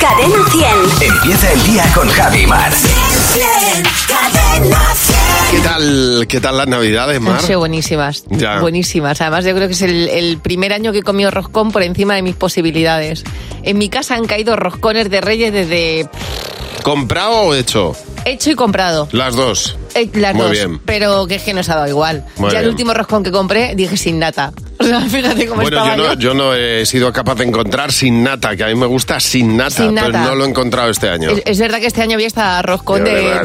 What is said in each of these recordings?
Cadena 100. Empieza el día con Javi Mar. Cadena 100. ¿Qué tal, qué tal las navidades, Mar? Han sido buenísimas. Ya. Buenísimas. Además, yo creo que es el, el primer año que he comido roscón por encima de mis posibilidades. En mi casa han caído roscones de reyes desde ¿Comprado o hecho? Hecho y comprado. Las dos. Eh, las Muy dos. bien. Pero que es que nos ha dado igual. Muy ya el bien. último roscón que compré dije sin nata. O sea, fíjate cómo Bueno, estaba yo no, yo. yo no he sido capaz de encontrar sin nata, que a mí me gusta sin nata, Sin pero nata. no lo he encontrado este año. Es, es verdad que este año había hasta roscón De de, verdad,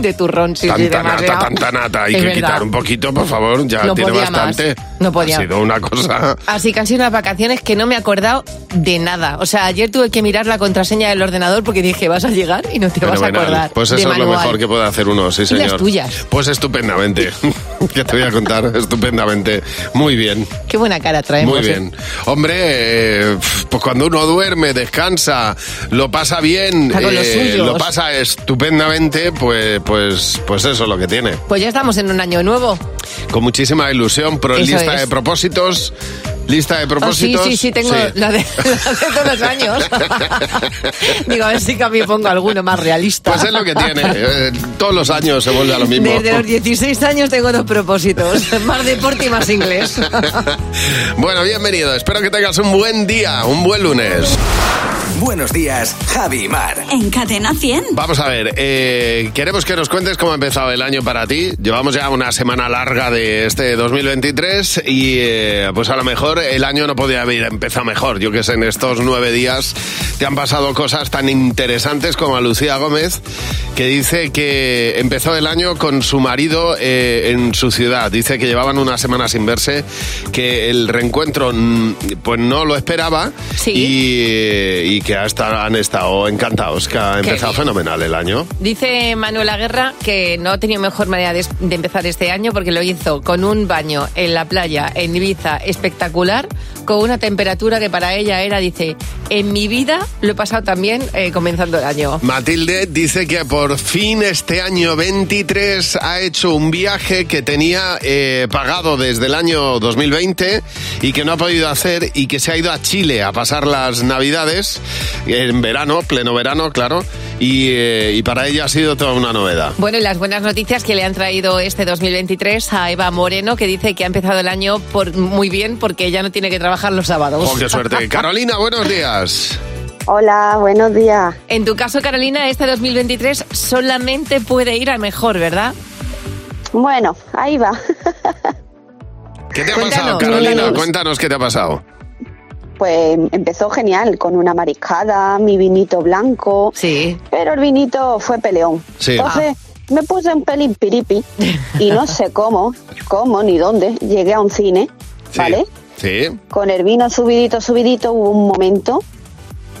de, turrón. Sí, sí, tanta demasiado. nata, tanta nata. Hay Es que verdad. quitar un poquito, por favor. Ya No tiene más. bastante. No podía. Ha sido una cosa. Así que han sido unas vacaciones que no me he acordado de nada. O sea, ayer tuve que mirar la contraseña del ordenador porque dije, vas a llegar y no te vas a acordar. Pues de eso es lo manual. mejor que puede hacer uno, sí, ¿Y señor. las tuyas? Pues estupendamente. que te voy a contar? Estupendamente. Muy bien. Qué buena cara traemos. Muy ¿eh? bien. Hombre, eh, pues cuando uno duerme, descansa, lo pasa bien, eh, lo pasa estupendamente, pues, pues, pues eso es lo que tiene. Pues ya estamos en un año nuevo. Con muchísima ilusión, Eso lista es. de propósitos. Lista de Oh, sí, propósitos. sí, sí, tengo Sí. La, de, la de todos los años. Digo, a ver si también pongo alguno más realista. Pues es lo que tiene. eh, todos los años se vuelve a lo mismo. Desde los 16 años tengo dos propósitos. Más deporte y más inglés. bueno, bienvenido. Espero que tengas un buen día, un buen lunes. Buenos días, Javi Mar. En Cadena 100. Vamos a ver, eh, queremos que nos cuentes cómo ha empezado el año para ti. Llevamos ya una semana larga de este 2023 y eh, pues a lo mejor el año no podía haber empezado mejor. Yo que sé, en estos nueve días te han pasado cosas tan interesantes como a Lucía Gómez, que dice que empezó el año con su marido eh, en su ciudad. Dice que llevaban una semana sin verse, que el reencuentro mm, pues no lo esperaba Sí. y, eh, y que hasta han estado encantados, que ha Qué empezado bien. fenomenal el año. Dice Manuela Guerra que no ha tenido mejor manera de, de empezar este año porque lo hizo con un baño en la playa en Ibiza espectacular, con una temperatura que para ella era, dice, en mi vida lo he pasado también eh, comenzando el año. Matilde dice que por fin este año 23 ha hecho un viaje que tenía eh, pagado desde el año 2020 y que no ha podido hacer y que se ha ido a Chile a pasar las navidades en verano, pleno verano, claro, y, eh, y para ella ha sido toda una novedad. Bueno, y las buenas noticias que le han traído este 2023 a Eva Moreno, que dice que ha empezado el año por, muy bien porque ya no tiene que trabajar los sábados. ¡Oh, qué suerte! Carolina, buenos días. Hola, buenos días. En tu caso, Carolina, este 2023 solamente puede ir a mejor, ¿verdad? Bueno, ahí va. ¿Qué te ha Cuéntanos, pasado, Carolina? cuéntanos. Cuéntanos qué te ha pasado. Pues empezó genial, con una mariscada, mi vinito blanco, Sí. pero el vinito fue peleón. Sí. Entonces me puse un pelín piripi y no sé cómo, cómo ni dónde, llegué a un cine, Sí. ¿vale? Sí. Con el vino subidito, subidito, hubo un momento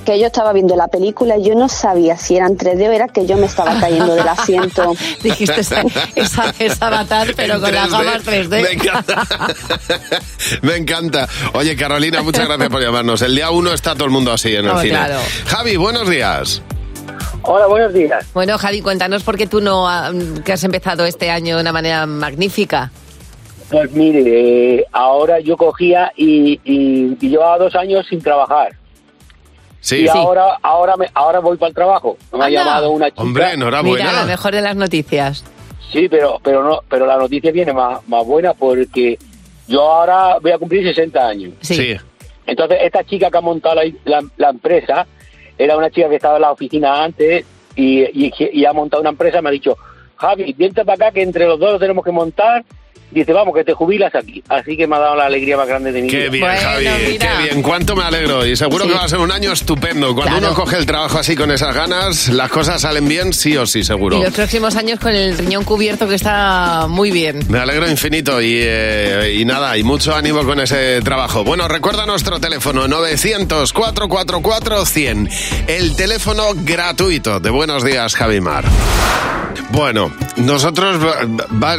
que yo estaba viendo la película y yo no sabía si eran 3D o era que yo me estaba cayendo del asiento. Dijiste esa, esa, esa avatar, pero con las 3D. gafas 3D. Me encanta. Me encanta. Oye, Carolina, muchas gracias por llamarnos. El día uno está todo el mundo así en el Oh, cine. claro. Javi, buenos días. Hola, buenos días. Bueno, Javi, cuéntanos por qué tú no ah, que has empezado este año de una manera magnífica. Pues mire, eh, ahora yo cogía y, y, y llevaba dos años sin trabajar. Sí. y ahora ahora me, ahora voy para el trabajo. Me ha llamado una chica. Hombre, Mira, enhorabuena. la mejor de las noticias. Sí, pero pero no pero la noticia viene más, más buena porque yo ahora voy a cumplir 60 años. Sí. Sí. Entonces, esta chica que ha montado la, la- la empresa era una chica que estaba en la oficina antes y, y- y ha montado una empresa. Me ha dicho, Javi, vente para acá que entre los dos lo tenemos que montar. Dice, vamos, que te jubilas aquí. Así que me ha dado la alegría más grande de mi Qué vida. bien, Bueno, Javi. mira. Qué bien. Cuánto me alegro. Y seguro Sí. que va a ser un año estupendo. Cuando Claro. uno coge el trabajo así con esas ganas, las cosas salen bien, sí o sí, seguro. Y los próximos años con el riñón cubierto que está muy bien. Me alegro infinito y, eh, y nada, y mucho ánimo con ese trabajo. Bueno, recuerda nuestro teléfono 900-444-100, el teléfono gratuito de Buenos Días, Javimar. Bueno, nosotros, va- va-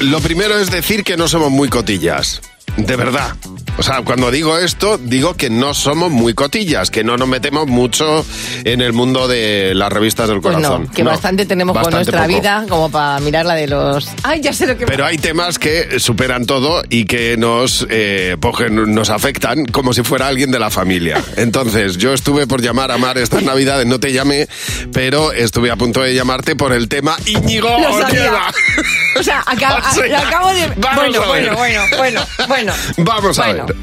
lo primero es decir que no somos muy cotillas, de verdad. O sea, cuando digo esto, digo que no somos muy cotillas, que no nos metemos mucho en el mundo de las revistas del Pues corazón. no, que No, bastante tenemos con nuestra poco. vida como para mirar la de los... Ay, ya sé lo que... Pero hay temas que superan todo y que nos, eh, pues nos afectan como si fuera alguien de la familia. Entonces, yo estuve por llamar a Mar estas navidades, no te llamé, pero estuve a punto de llamarte por el tema Íñigo. O sea, acá- O sea, lo acabo de... vamos Bueno, a ver. bueno, bueno, bueno, bueno. Vamos a bueno, ver.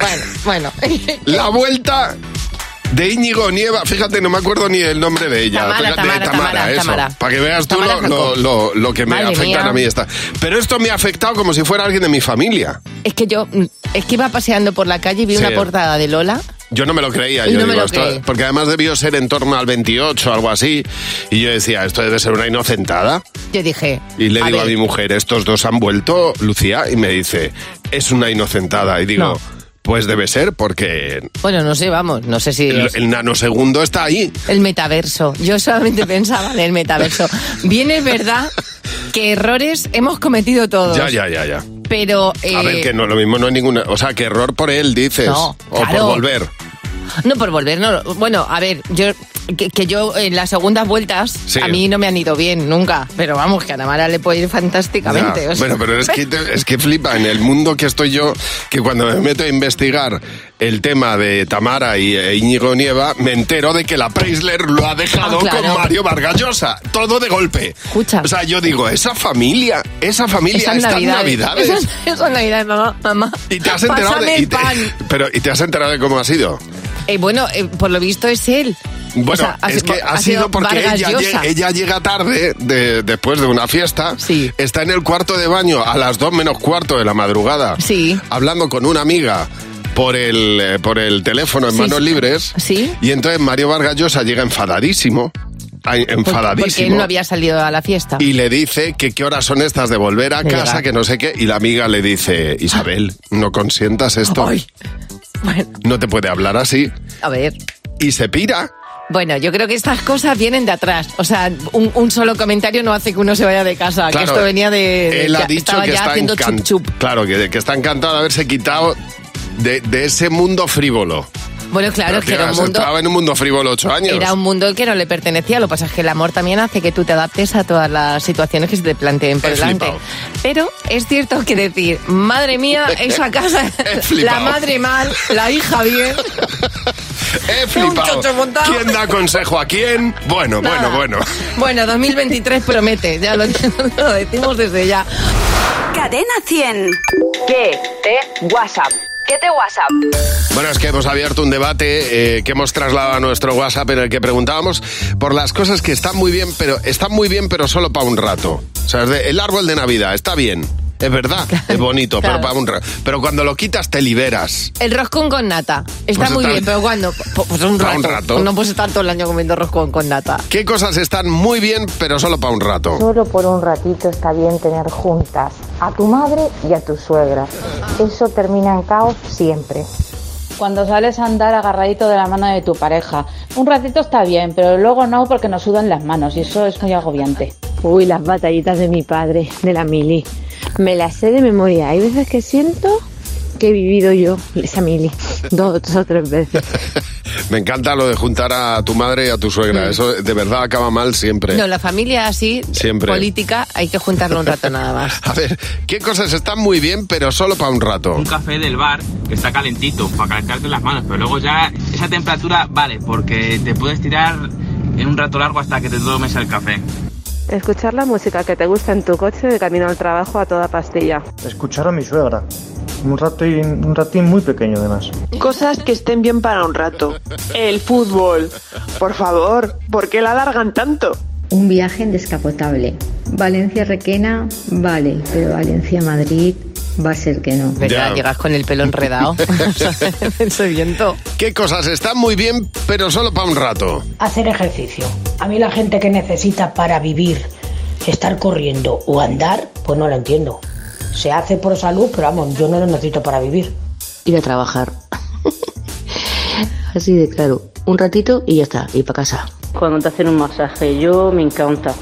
Bueno, bueno. La vuelta de Íñigo Nieva, fíjate, no me acuerdo ni el nombre de ella. Tamara, Fíjate, Tamara, Tamara, eso. Tamara. Para que veas tú lo, Falcó. lo- lo- lo que me Madre mía. a mí esta. Pero esto me ha afectado como si fuera alguien de mi familia. Es que yo, es que iba paseando por la calle y vi Sí. una portada de Lola. Yo no me lo creía, yo no digo, esto- creí. porque además debió ser en torno al 28 o algo así, y yo decía, esto debe ser una inocentada. Yo dije... Y le a digo ver, a mi mujer, estos dos han vuelto, Lucía, y me dice, es una inocentada. Y digo, No. pues debe ser porque Bueno, no sé, vamos, no sé si... el, el nanosegundo está ahí. El metaverso. Yo solamente pensaba en el metaverso. Bien es verdad que errores hemos cometido todos. Ya, ya, ya, ya. Pero... A eh, ver, que no, lo mismo no hay ninguna... O sea, que error por él, dices. No, o claro. por volver. No, por volver, no. Bueno, a ver, yo que, que yo en las segundas vueltas Sí. a mí no me han ido bien nunca, pero vamos, que a Namara le puede ir fantásticamente. Ya, o sea. Bueno, pero es que, es que flipa en el mundo que estoy yo, que cuando me meto a investigar el tema de Tamara y e Íñigo Nieva, me entero de que la Preisler lo ha dejado Ah, claro. con Mario Vargas Llosa. Todo de golpe. Escucha. O sea, yo digo, esa familia, esa familia, Esas estas navidades. navidades. Esas, esas navidades, mamá, mamá. Y te has enterado pásame de. y te- pan. pero, ¿y te has enterado de cómo ha sido? Eh, bueno, eh, por lo visto es él. Bueno, O sea, ha es que ha, sido porque ella, llega, ella llega tarde de- después de una fiesta, Sí. está en el cuarto de baño a las dos menos cuarto de la madrugada, Sí. hablando con una amiga por el, eh, por el teléfono en Sí, manos sí. libres, Sí. y entonces Mario Vargas Llosa llega enfadadísimo, Por- Porque enfadadísimo. él no había salido a la fiesta. Y le dice que qué horas son estas de volver a De casa, llegar. que no sé qué. Y la amiga le dice, Isabel, no consientas esto. Ay. Bueno, No te puede hablar así. a ver. Y se pira. Bueno, yo creo que estas cosas vienen de atrás. O sea, un, un solo comentario no hace que uno se vaya de casa. que Claro, esto venía de. Él ha ya dicho estaba que ya está, haciendo chup chup. Claro, que, que está encantado de haberse quitado de, de ese mundo frívolo. Bueno, claro, Pero, es que era un mundo. estado en un mundo frívolo ocho años. Era un mundo que no le pertenecía. Lo que pasa es que el amor también hace que tú te adaptes a todas las situaciones que se te planteen por He delante. flipado. Pero es cierto que decir, madre mía, esa casa, la madre mal, la hija bien. He flipado. ¿Quién da consejo a quién? Bueno, Nada. bueno, bueno. Bueno, 2023 promete, ya lo, lo decimos desde ya. Cadena 100. ¿Qué te WhatsApp? ¿Qué te WhatsApp? Bueno, es que hemos abierto un debate eh, que hemos trasladado a nuestro WhatsApp en el que preguntábamos por las cosas que están muy bien, pero están muy bien, pero solo para un rato. O sea, el árbol de Navidad está bien, es verdad, es bonito, claro. pero para un rato. Pero cuando lo quitas te liberas. El roscón con nata. Está Pues muy está- bien, pero ¿cuándo? Pues, un Para rato. un rato. No puedes estar todo el año comiendo roscón con nata. ¿Qué cosas están muy bien, pero solo para un rato? Solo por un ratito está bien tener juntas a tu madre y a tu suegra. Eso termina en caos siempre. Cuando sales a andar agarradito de la mano de tu pareja. Un ratito está bien, pero luego no porque nos sudan las manos y eso es muy agobiante. Uy, las batallitas de mi padre, de la mili. Me las sé de memoria. Hay veces que siento que he vivido yo esa mili dos o tres veces. Me encanta lo de juntar a tu madre y a tu suegra. Eso de verdad acaba mal siempre. No, la familia así, Siempre. política, hay que juntarlo un rato nada más. A ver, ¿qué cosas están muy bien, pero solo para un rato? un café del bar que está calentito para calentarte las manos, pero luego ya esa temperatura vale porque te puedes tirar en un rato largo hasta que te tomes el café. Escuchar la música que te gusta en tu coche de camino al trabajo a toda pastilla. Escuchar a mi suegra. Un ratín, un ratín muy pequeño además. Cosas que estén bien para un rato. El fútbol. Por favor, ¿por qué la alargan tanto? Un viaje en descapotable. Valencia-Requena, vale, pero Valencia-Madrid va a ser que no. ¿Verdad? Ya. Llegas con el pelo enredado. Ese viento. ¿Qué cosas están muy bien, pero solo para un rato? Hacer ejercicio. A mí la gente que necesita para vivir estar corriendo o andar, pues no lo entiendo. Se hace por salud, pero vamos, yo no lo necesito para vivir. ir a trabajar. Así de claro, un ratito y ya está, y para casa. Cuando te hacen un masaje, yo me encanta.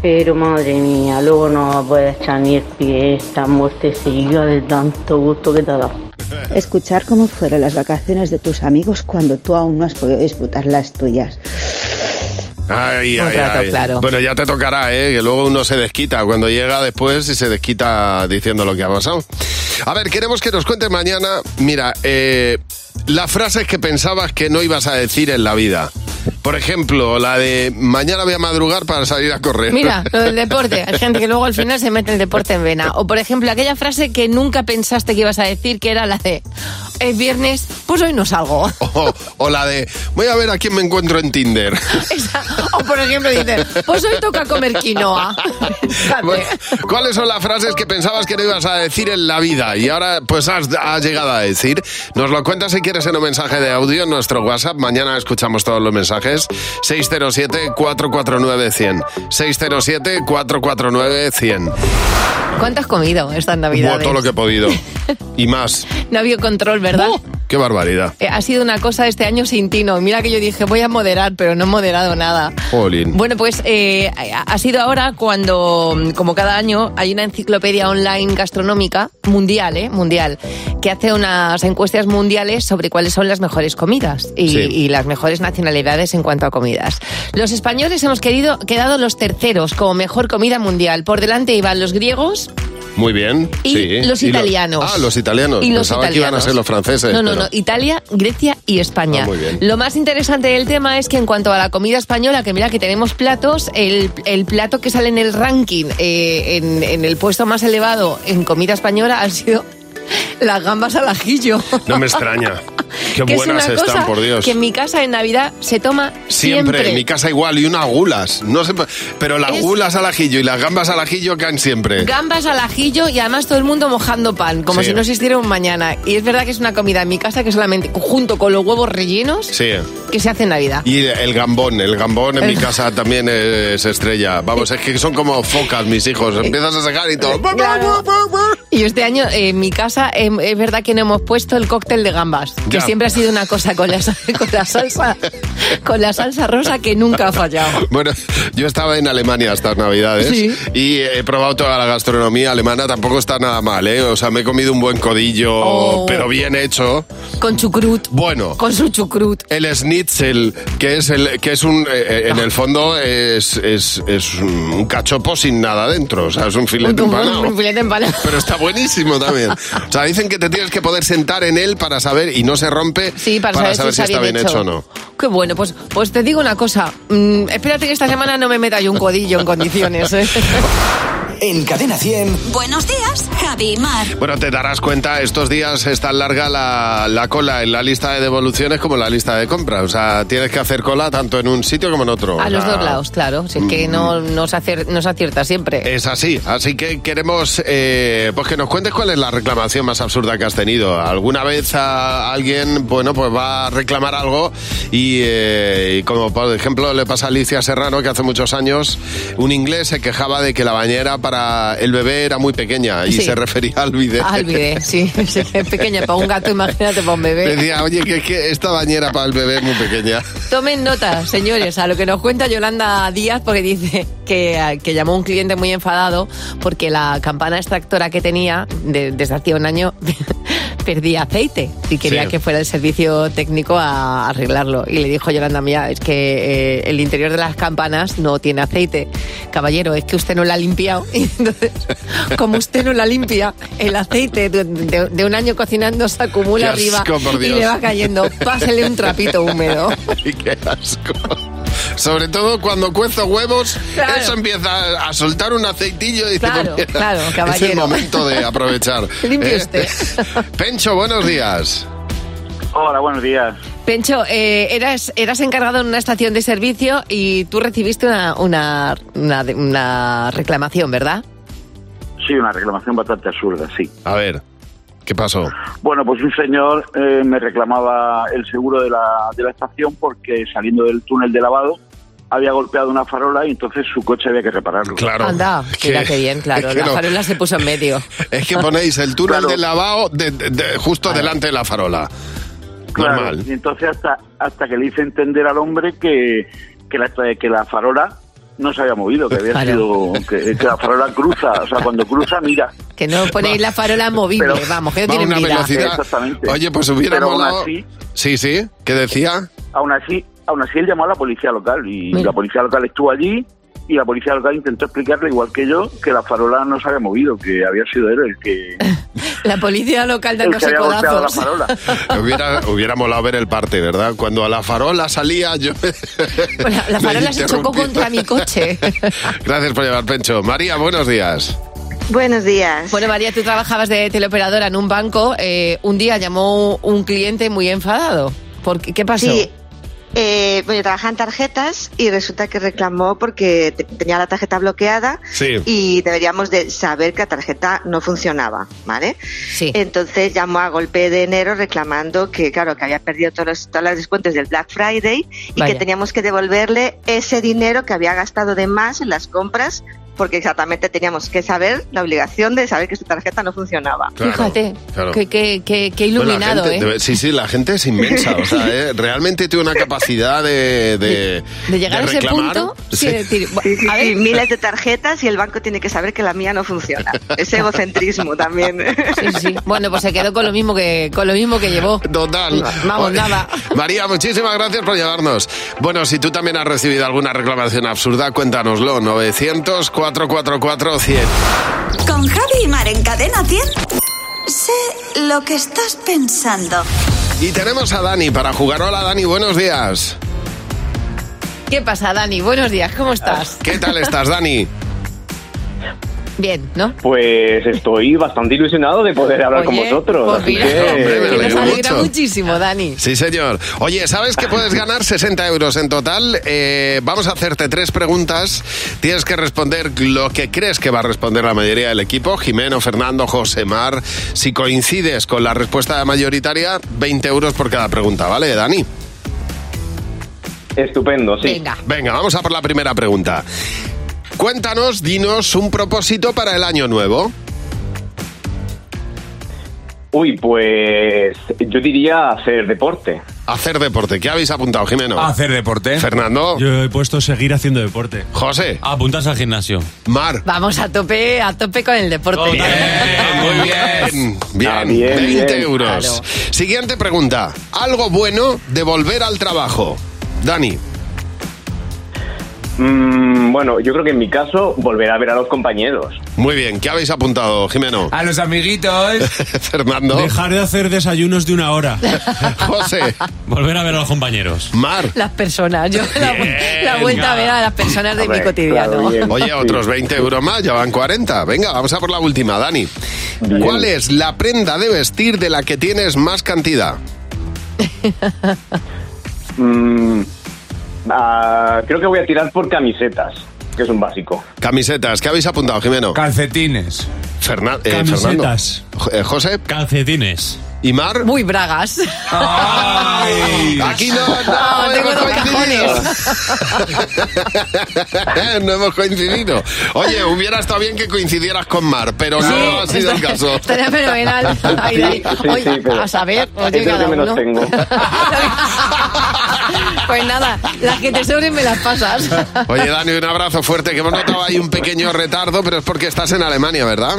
Pero madre mía, luego no puedes echar ni el pie, esta muertecilla de tanto gusto que te da. Escuchar cómo fueron las vacaciones de tus amigos cuando tú aún no has podido disfrutar las tuyas. Ay, ay, rato, ay. claro. Bueno, ya te tocará, ¿eh? Que luego uno se desquita cuando llega después y se desquita diciendo lo que ha pasado. A ver, queremos que nos cuentes mañana, mira, eh, las frases que pensabas que no ibas a decir en la vida. Por ejemplo, la de mañana voy a madrugar para salir a correr. Mira, lo del deporte. Hay gente que luego al final se mete el deporte en vena. O, por ejemplo, aquella frase que nunca pensaste que ibas a decir, que era la de es viernes, pues hoy no salgo. O, o la de voy a ver a quién me encuentro en Tinder. Esa. O, por ejemplo, dices, pues hoy toca comer quinoa. Bueno, ¿Cuáles son las frases que pensabas que no ibas a decir en la vida y ahora pues has, has llegado a decir? Nos lo cuentas si quieres en un mensaje de audio en nuestro WhatsApp. Mañana escuchamos todos los mensajes. 607-449-100. 607-449-100. ¿Cuánto has comido estas Buah, navidades? todo lo que he podido. Y más. No ha habido control, ¿verdad? Qué barbaridad. Eh, ha sido una cosa este año sin tino. Mira que yo dije, voy a moderar, pero no he moderado nada. Jolín. Bueno, pues eh, ha sido ahora cuando, como cada año, hay una enciclopedia online gastronómica mundial, ¿eh? Mundial, que hace unas encuestas mundiales sobre cuáles son las mejores comidas y, Sí. y las mejores nacionalidades en cuanto a comidas. Los españoles hemos querido, quedado los terceros como mejor comida mundial. Por delante iban los griegos, Muy bien. Y sí. los lo- italianos. ah, los italianos. Y los Pensaba que iban a italianos. ser los franceses. No, no, pero- no. Italia, Grecia y España. Ah, muy bien. Lo más interesante del tema es que en cuanto a la comida española, que mira que tenemos platos, el, el plato que sale en el ranking, eh, en, en el puesto más elevado en comida española, han sido las gambas al ajillo. No me extraña. Qué que buenas es una están, cosa por Dios. que en mi casa en Navidad se toma Siempre, siempre. en mi casa igual, y unas gulas. No sé, pero las Es- gulas al ajillo y las gambas al ajillo caen siempre. Gambas al ajillo y además todo el mundo mojando pan, como Sí. si no existiera un mañana. Y es verdad que es una comida en mi casa que solamente, junto con los huevos rellenos, Sí. que se hace en Navidad. Y el gambón, el gambón en mi casa también es estrella. Vamos, es que son como focas mis hijos. Empiezas a sacar y todo. Claro. Y este año eh, en mi casa eh, es verdad que no hemos puesto el cóctel de gambas, que Ya. Siempre ha sido una cosa con la, con la salsa con la salsa rosa que nunca ha fallado. Bueno, yo estaba en Alemania estas navidades Sí. y he probado toda la gastronomía alemana, tampoco está nada mal, ¿eh? O sea, me he comido un buen codillo, Oh. pero bien hecho. Con chucrut. Bueno. Con su chucrut. El schnitzel, que es el que es un eh, eh, en el fondo es, es, es un cachopo sin nada dentro, o sea, es un filete Un, empanado. un filete empanado. Pero está buenísimo también. O sea, dicen que te tienes que poder sentar en él para saber y no se rompe Sí, para, saber, si está bien hecho. o no. Qué bueno, pues, pues te digo una cosa. mm, espérate que esta semana no me meta yo un codillo en condiciones. ¿eh? En Cadena 100. Buenos días, Javi Mar. Bueno, te darás cuenta, estos días es tan larga la, la cola en la lista de devoluciones como en la lista de compras. O sea, tienes que hacer cola tanto en un sitio como en otro. A O los sea, dos lados, claro. Si es que no, no, se acier- no se acierta siempre. Es así, así que queremos eh, pues que nos cuentes cuál es la reclamación más absurda que has tenido. ¿Alguna vez a alguien, bueno, pues va a reclamar algo y, eh, y como por ejemplo le pasa a Alicia Serrano que hace muchos años un inglés se quejaba de que la bañera para el bebé era muy pequeña y Sí. se refería al bidet. Al bidet, sí. Es pequeña para un gato, imagínate para un bebé. Decía, oye, que, que esta bañera para el bebé es muy pequeña. Tomen nota, señores, a lo que nos cuenta Yolanda Díaz, porque dice que, que llamó a un cliente muy enfadado porque la campana extractora que tenía de- desde hacía un año perdía aceite y quería Sí. que fuera el servicio técnico a arreglarlo. Y le dijo Yolanda, mira, es que eh, el interior de las campanas no tiene aceite. Caballero, es que usted no la ha limpiado. Y entonces, como usted no la limpia, el aceite de, de- de un año cocinando se acumula Qué arriba y le va cayendo. Pásele un trapito húmedo. Y qué asco. Sobre todo cuando cuezo huevos, Claro. eso empieza a soltar un aceitillo y dice, Claro, mira, claro, Es el caballero. momento de aprovechar. Limpie ¿eh? usted. Pencho, buenos días. Hola, buenos días. Pencho, eh, eras, eras encargado en una estación de servicio y tú recibiste una, una, una, una reclamación, ¿verdad? Sí, una reclamación bastante absurda, sí. A ver, ¿qué pasó? Bueno, pues un señor eh, me reclamaba el seguro de la, de la estación porque saliendo del túnel de lavado había golpeado una farola y entonces su coche había que repararlo. Claro. Anda, mira qué bien, claro. es que la no. farola se puso en medio. Es que ponéis el túnel Claro. de lavado de- de- de- justo delante de la farola. Claro, Normal. Y entonces hasta, hasta que le hice entender al hombre que, que, la, que la farola no se había movido, que había sido que, que la farola cruza, o sea, cuando cruza mira. Que no ponéis la farola movible, Pero vamos, que no tienen una vida. velocidad. Exactamente. Oye, pues hubiera Pero aún molado. así- Sí, sí. ¿Qué decía? Aún así, aún así él llamó a la policía local y Mira. la policía local estuvo allí y la policía local intentó explicarle igual que yo que la farola no se había movido, que había sido él el que, La policía local dándose la codazos. farola. Hubiera, hubiera molado ver el parte, ¿verdad? Cuando a la farola salía yo... Bueno, la farola se chocó contra mi coche. Gracias por llevar, Pencho. María, buenos días. Buenos días. Bueno, María, tú trabajabas de teleoperadora en un banco. eh, un día llamó un cliente muy enfadado. ¿Por qué, ¿Qué pasó? Sí. Eh, bueno, yo trabajaba en tarjetas y resulta que reclamó porque te- tenía la tarjeta bloqueada Sí. y deberíamos de saber que la tarjeta no funcionaba, ¿vale? Sí. Entonces llamó a golpe de enero reclamando que, claro, que había perdido todos los, todos los descuentos del Black Friday y Vaya. que teníamos que devolverle ese dinero que había gastado de más en las compras porque exactamente teníamos que saber la obligación de saber que su tarjeta no funcionaba. Claro, Fíjate, claro. qué, qué- qué- qué Bueno, la iluminado, gente- ¿eh? sí, sí, la gente es inmensa. O sea, ¿eh? realmente tiene una capacidad de... De, De llegar a ese punto, sí, Sí. decir, bu- Sí, sí, a sí, ver, miles de tarjetas y el banco tiene que saber que la mía no funciona. Es egocentrismo también. sí, sí. Bueno, pues se quedó con lo mismo que con lo mismo que llevó. Total. Vamos, Oye, nada. María, muchísimas gracias por llevarnos. Bueno, si tú también has recibido alguna reclamación absurda, cuéntanoslo. 900-444-100. Con Javi y Mar en Cadena 100. Sé lo que estás pensando. Y tenemos a Dani para jugar. Hola, Dani, buenos días. ¿Qué pasa, Dani? Buenos días, ¿cómo estás? ¿Qué tal estás, Dani? Bien, ¿no? Pues estoy bastante ilusionado de poder hablar con vosotros. pues así mira, que- Hombre, me que nos alegra mucho. muchísimo, Dani. Sí, señor. Oye, ¿sabes que puedes ganar 60 euros en total? Eh, vamos a hacerte tres preguntas. Tienes que responder lo que crees que va a responder la mayoría del equipo. Jimeno, Fernando, José Mar. Si coincides con la respuesta mayoritaria, 20 euros por cada pregunta, ¿vale, Dani? Estupendo, sí. Venga. Venga, vamos a por la primera pregunta. Cuéntanos, dinos un propósito para el año nuevo. Uy, pues yo diría hacer deporte. Hacer deporte. ¿Qué habéis apuntado, Jimeno? Hacer deporte. Fernando. Yo he puesto seguir haciendo deporte. José. Apuntarse al gimnasio. Mar. Vamos a tope, a tope con el deporte. muy bien. Bien, Ah, bien, 20 bien. euros. Claro. Siguiente pregunta. Algo bueno de volver al trabajo. Dani. Mm, bueno, yo creo que en mi caso volver a ver a los compañeros. Muy bien. ¿Qué habéis apuntado, Jimeno? A los amiguitos. Fernando. Dejar de hacer desayunos de una hora. José. Volver a ver a los compañeros. Mar. Las personas, yo la, la vuelta a ver a las personas de mi cotidiano. claro. Oye, otros 20 euros más, ya van 40. Venga, vamos a por la última, Dani. Bien. ¿Cuál es la prenda de vestir de la que tienes más cantidad? Mm, ah, creo que voy a tirar por camisetas, que es un básico. Camisetas. ¿Qué habéis apuntado, Jimeno? Calcetines. Fernan- eh, Camisetas. Fernando. Eh, José. Calcetines. ¿Y Mar? Muy bragas. ¡Ay! Aquí no, no, No, tengo hemos coincidido. no hemos coincidido. Oye, hubiera estado bien que coincidieras con Mar, pero no ha sido el caso. Estaría fenomenal. Ay, ay. sí, Oye, sí, pero a saber, oye, cada que menos uno. tengo. Pues nada, las que te sobren me las pasas. Oye, Dani, un abrazo fuerte, que hemos notado ahí un pequeño retardo, pero es porque estás en Alemania, ¿verdad?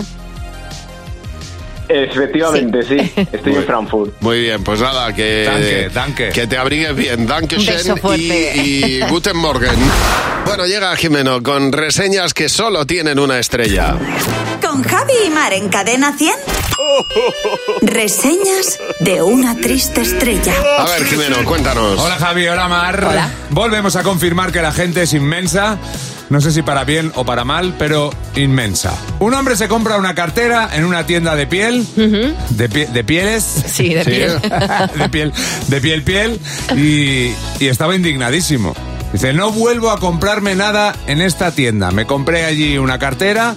Efectivamente, sí. Estoy en Frankfurt. Muy bien, pues nada, que, Danke, danke. que te abrigues bien. Danke y, y Guten Morgen. Bueno, llega Jimeno con reseñas que solo tienen una estrella. Con Javi y Mar en Cadena 100. Reseñas de una triste estrella. A ver, Jimeno, cuéntanos. Hola Javi, hola Mar. Hola. Volvemos a confirmar que la gente es inmensa. No sé si para bien o para mal, pero inmensa. Un hombre se compra una cartera en una tienda de piel, de, pie- de pieles. Sí, de piel. de piel, de piel, piel. Y, y estaba indignadísimo. Dice, no vuelvo a comprarme nada en esta tienda. Me compré allí una cartera,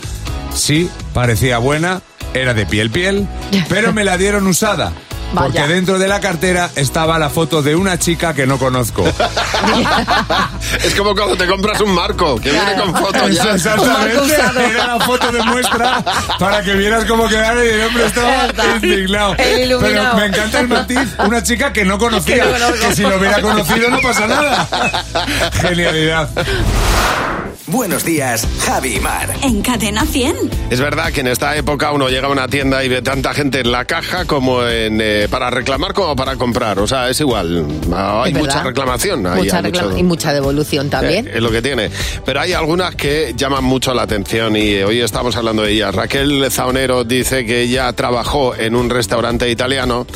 sí, parecía buena, era de piel, piel, pero me la dieron usada. Porque Vaya. dentro de la cartera estaba la foto de una chica que no conozco. Es como cuando te compras un marco, que viene con foto ya. Exactamente. Era la foto de muestra para que vieras cómo quedara y el hombre estaba indignado. El. Pero me encanta el matiz. Una chica que no conocía. Que no conozco. Que si lo hubiera conocido no pasa nada. Genialidad. Buenos días, Javi y Mar. En Cadena 100. Es verdad que en esta época uno llega a una tienda y ve tanta gente en la caja como en eh, para reclamar como para comprar. O sea, es igual. Hay Es mucha reclamación. ahí, Mucha hay mucho- y mucha devolución también. Eh, es lo que tiene. Pero hay algunas que llaman mucho la atención y hoy estamos hablando de ellas. Raquel Zaonero dice que ella trabajó en un restaurante italiano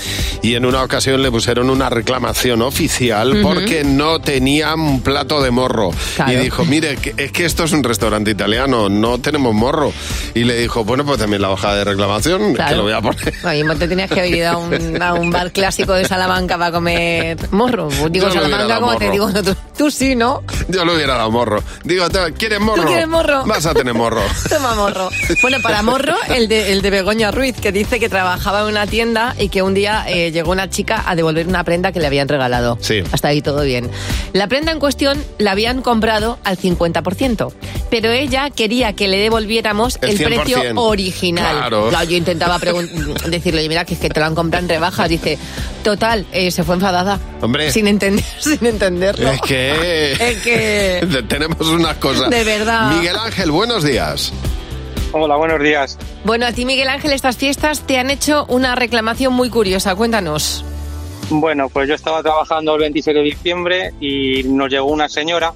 y en una ocasión le pusieron una reclamación oficial Ujú. porque no tenía un plato de morro. Claro. Y dijo, mire, es que esto es un restaurante italiano, no tenemos morro. Y le dijo, bueno, pues también la hoja de reclamación, que Claro. lo voy a poner. Mismo te tenías que haber ido a un, a un bar clásico de Salamanca para comer morro. Pues digo Yo Salamanca como te digo, no, tú, tú sí, ¿no? Yo le hubiera dado morro. Digo, "Te- ¿quieres morro? ¿Tú quieres morro? Vas a tener morro. Toma morro. Bueno, para morro, el de, el de Begoña Ruiz, que dice que trabajaba en una tienda y que un día eh, llegó una chica a devolver una prenda que le habían regalado. Sí. Hasta ahí todo bien. La prenda en cuestión la habían comprado al 50%, pero ella quería que le devolviéramos El el, precio 100%. original. Claro. yo intentaba decirle, oye, mira, que es que te lo han comprado en rebajas. Dice, total, eh, se fue enfadada. Hombre. Sin, entender, sin entenderlo. Es que... Es que... Tenemos unas cosas. De verdad. Miguel Ángel, buenos días. Hola, buenos días. Bueno, a ti, Miguel Ángel, estas fiestas te han hecho una reclamación muy curiosa. Cuéntanos. Bueno, pues yo estaba trabajando el 26 de diciembre y nos llegó una señora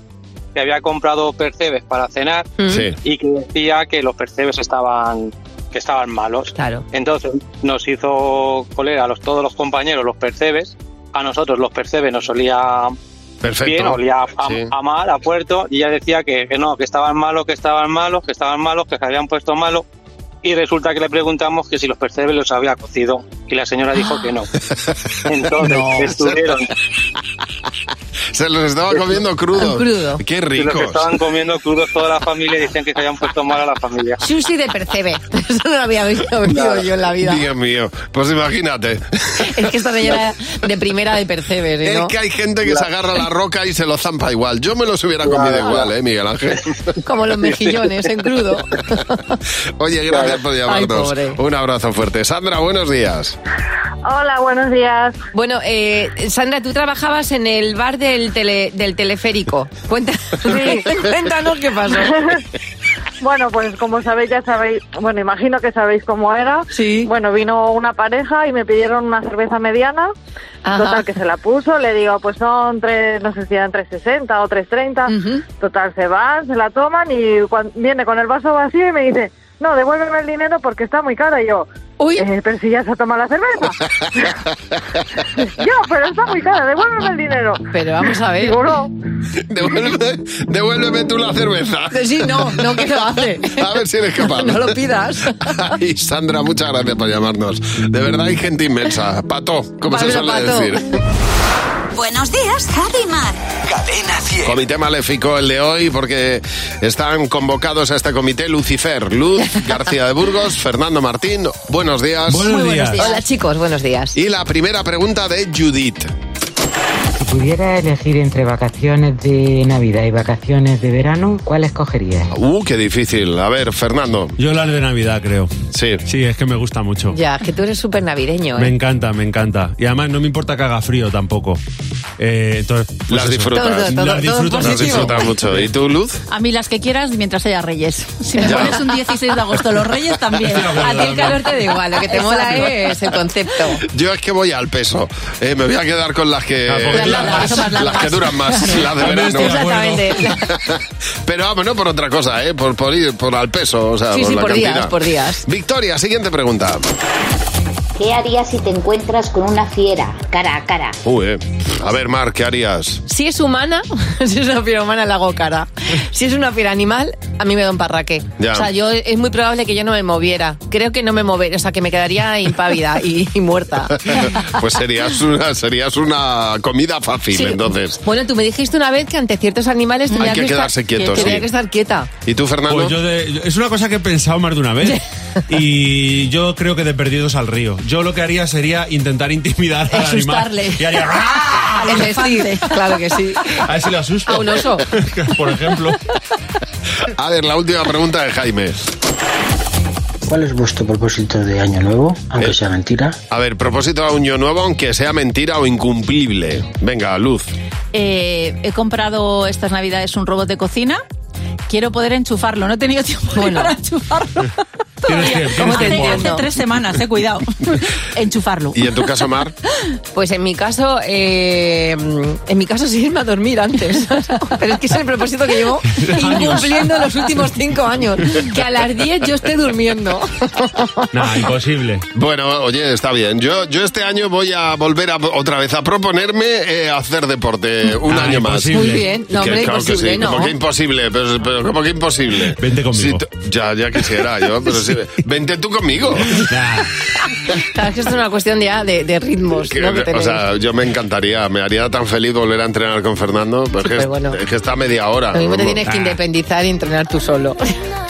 que había comprado percebes para cenar Sí. y que decía que los percebes estaban que estaban malos. Claro. Entonces nos hizo coler a los, todos los compañeros los percebes. A nosotros los percebes nos olía Perfecto. bien, olía a, Sí. a mal, a puerto, y ella decía que, que no, que estaban malos, que estaban malos, que estaban malos, que se habían puesto malos. Y resulta que le preguntamos que si los percebes los había cocido. Y la señora dijo que no. Entonces estuvieron. Se los estaba comiendo crudos. Crudo. Qué Los ricos. que estaban comiendo crudos toda la familia y decían que se habían puesto mal a la familia. Sushi de percebe. Eso no lo había visto yo en la vida. Dios mío. Pues imagínate. Es que esta señora de primera de percebes, ¿eh, Es que hay gente que se agarra a la roca y se lo zampa igual. Yo me los hubiera comido igual, ¿eh, Miguel Ángel? Como los mejillones en crudo. Oye, gracias por llamarnos. Un abrazo fuerte. Sandra, buenos días. Hola, buenos días. Bueno, eh, Sandra, tú trabajabas en el bar del, tele- del teleférico. Cuéntanos qué pasó. Bueno, pues como sabéis, ya sabéis, bueno, imagino que sabéis cómo era. Sí. Bueno, vino una pareja y me pidieron una cerveza mediana. Ajá. Total, que se la puso, le digo, pues son tres, no sé si eran 360 o 330. Total, se van, se la toman y cuan- viene con el vaso vacío y me dice, no, devuélveme el dinero porque está muy cara. Y yo, "Eh, pero si ya se ha tomado la cerveza. yo, pero está muy cara, devuélveme el dinero. Pero vamos a ver. Digo, no. Devuélveme, devuélveme tú la cerveza. Sí, no, no que lo hace. A ver si eres capaz. No lo pidas. Ay, Sandra, muchas gracias por llamarnos. De verdad hay gente inmensa. Pato, como se suele Pato. decir. Buenos días, Javi Mar. Cadena 100. Comité maléfico el de hoy porque están convocados a este comité Lucifer, Luz, García de Burgos, Fernando Martín. Buenos días. Muy buenos días. Hola, chicos, buenos días. Y la primera pregunta de Judith. Si pudiera elegir entre vacaciones de Navidad y vacaciones de verano, ¿cuál escogerías? Uh, qué difícil. A ver, Fernando. Yo las de Navidad, creo. Sí. Sí, es que me gusta mucho. Ya, que tú eres súper navideño, Me ¿eh? encanta, me encanta. Y además no me importa que haga frío tampoco. Eh, entonces, pues Las disfrutas. Las todo disfruto Las disfrutas mucho. ¿Y tú, Luz? A mí las que quieras mientras haya Reyes. Si me Ya. pones un 16 de agosto los Reyes también. A ti el calor te da igual, lo que te mola es el concepto. Yo es que voy al peso. Eh, me voy a quedar con las que, Ah, más las que duran más, las de verano. Exactamente. Pero vamos, no por otra cosa, ¿eh? por, por ir por al peso. O sea, Sí, sí, la por días, cantidad. por días. Victoria, siguiente pregunta. ¿Qué harías si te encuentras con una fiera cara a cara? Uy, eh. A ver, Mar, ¿qué harías? Si es humana, si es una fiera humana, la hago cara. Si es una fiera animal, a mí me da un parraque. Ya. O sea, yo es muy probable que yo no me moviera. Creo que no me movería, o sea, que me quedaría impávida y, y muerta. Pues serías una, serías una comida fácil, Sí. entonces. Bueno, tú me dijiste una vez que ante ciertos animales tenía Hay que estar- quedarse quieto, tenía sí. que estar quieta. ¿Y tú, Fernando? Pues yo de- es una cosa que he pensado más de una vez. y yo creo que de perdidos al río. Yo lo que haría sería intentar intimidar al animal. Asustarle. Y haría ¡ah! Al elefante. Claro que sí. A ver si le asusto. A un oso. Por ejemplo. A ver, la última pregunta de Jaime. ¿Cuál es vuestro propósito de año nuevo, aunque sea mentira? A ver, propósito de año nuevo, aunque sea mentira o incumplible. Venga, Luz. Eh, he comprado estas navidades un robot de cocina quiero poder enchufarlo. No he tenido tiempo para enchufarlo. Tienes que- Todavía. tienes hace, tiempo. hace tres semanas, eh, cuidado. Enchufarlo. ¿Y en tu caso, Mar? Pues en mi caso, eh, en mi caso sí irme a dormir antes. Pero es que es el propósito que llevo incumpliendo los últimos cinco años. Que a las 10 yo esté durmiendo. Nah, imposible. Bueno, oye, está bien. Yo, yo este año voy a volver a, otra vez a proponerme eh, hacer deporte un Ah, año más. imposible. Muy bien. No, Que hombre, claro que imposible, sí. no. Como que imposible, pero, pero como que imposible. Vente conmigo. Sí, ya, ya quisiera yo, pero sí. Vente tú conmigo. Claro, es que esto es una cuestión ya de, de ritmos. Que- ¿no? que o sea, yo me encantaría, me haría tan feliz volver a entrenar con Fernando, pero es, que, Superbueno. es que está a media hora. Lo mismo te tienes que independizar y entrenar tú solo.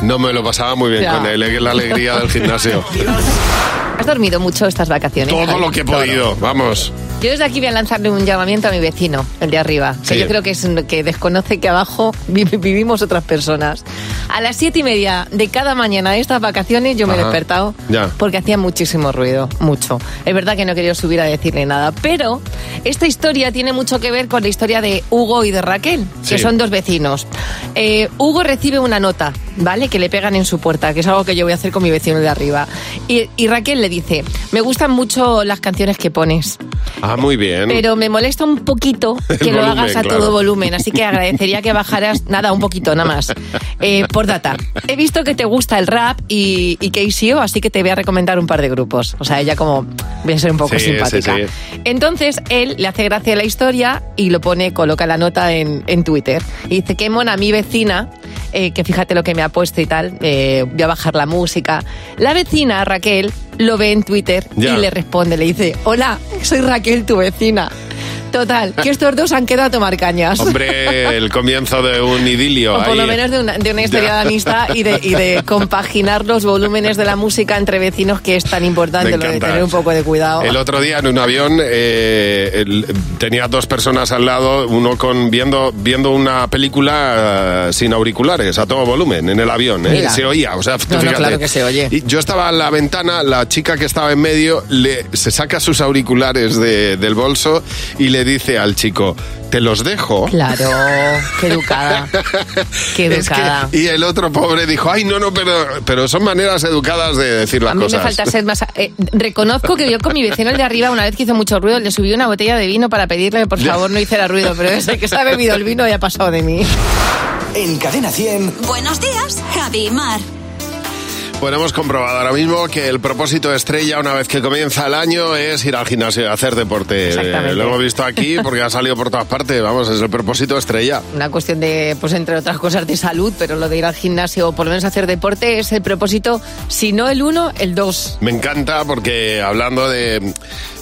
No me lo pasaba muy bien Ya. con él, es la alegría del gimnasio. ¿Has dormido mucho estas vacaciones? Todo Javi? lo que he podido, vamos. Yo desde aquí voy a lanzarle un llamamiento a mi vecino, el de arriba, que Sí. yo creo que es que desconoce que abajo vi- vivimos otras personas. A las siete y media de cada mañana de estas vacaciones yo me he despertado Ya. porque hacía muchísimo ruido, mucho. Es verdad que no he querido subir a decirle nada, pero esta historia tiene mucho que ver con la historia de Hugo y de Raquel, que son dos vecinos. Eh, Hugo recibe una nota, ¿vale? Que le pegan en su puerta, que es algo que yo voy a hacer con mi vecino de arriba. Y, Raquel le dice, me gustan mucho las canciones que pones. Ah, muy bien. Pero me molesta un poquito El que lo volumen, hagas a claro. todo volumen, así que agradecería que bajaras, nada, un poquito, nada más. Eh, por data, he visto que te gusta el rap y, y KCO, así que te voy a recomendar un par de grupos. O sea, ella como, voy a ser un poco Sí, simpática. sí, sí. Entonces, él le hace gracia la historia y lo pone, coloca la nota en, en Twitter. Y dice, qué mona mi vecina, eh, que fíjate lo que me ha puesto y tal, eh, voy a bajar la música. La vecina, Raquel, lo ve en Twitter Ya. y le responde, le dice, hola, soy Raquel, tu vecina. Total, que estos dos han quedado a tomar cañas. Hombre, el comienzo de un idilio. O por lo menos de una, de una historia Ya. de amistad y de, y de compaginar los volúmenes de la música entre vecinos, que es tan importante lo de tener un poco de cuidado. El otro día en un avión eh, el- tenía dos personas al lado, uno con viendo viendo una película eh, sin auriculares a todo volumen en el avión, ¿eh? Se oía, o sea, no, claro que se oye. Y yo estaba en la ventana, la chica que estaba en medio le, se saca sus auriculares de- del bolso y le dice al chico, te los dejo. Claro, qué educada. Qué Es que- educada. y el otro pobre dijo, ay, no, no, pero, pero son maneras educadas de decir las A mí cosas. me falta ser más... eh, reconozco que yo con mi vecino el de arriba, una vez que hizo mucho ruido, le subí una botella de vino para pedirle que por favor no hiciera ruido, pero ese que se ha bebido el vino ya ha pasado de mí. En Cadena 100. Buenos días, Javi Mar. Bueno, hemos comprobado ahora mismo que el propósito estrella una vez que comienza el año es ir al gimnasio y hacer deporte. Exactamente. Eh, lo hemos visto aquí porque ha salido por todas partes, vamos, es el propósito estrella. Una cuestión de, pues entre otras cosas, de salud, pero lo de ir al gimnasio o por lo menos hacer deporte es el propósito, si no el uno, el dos. Me encanta porque hablando de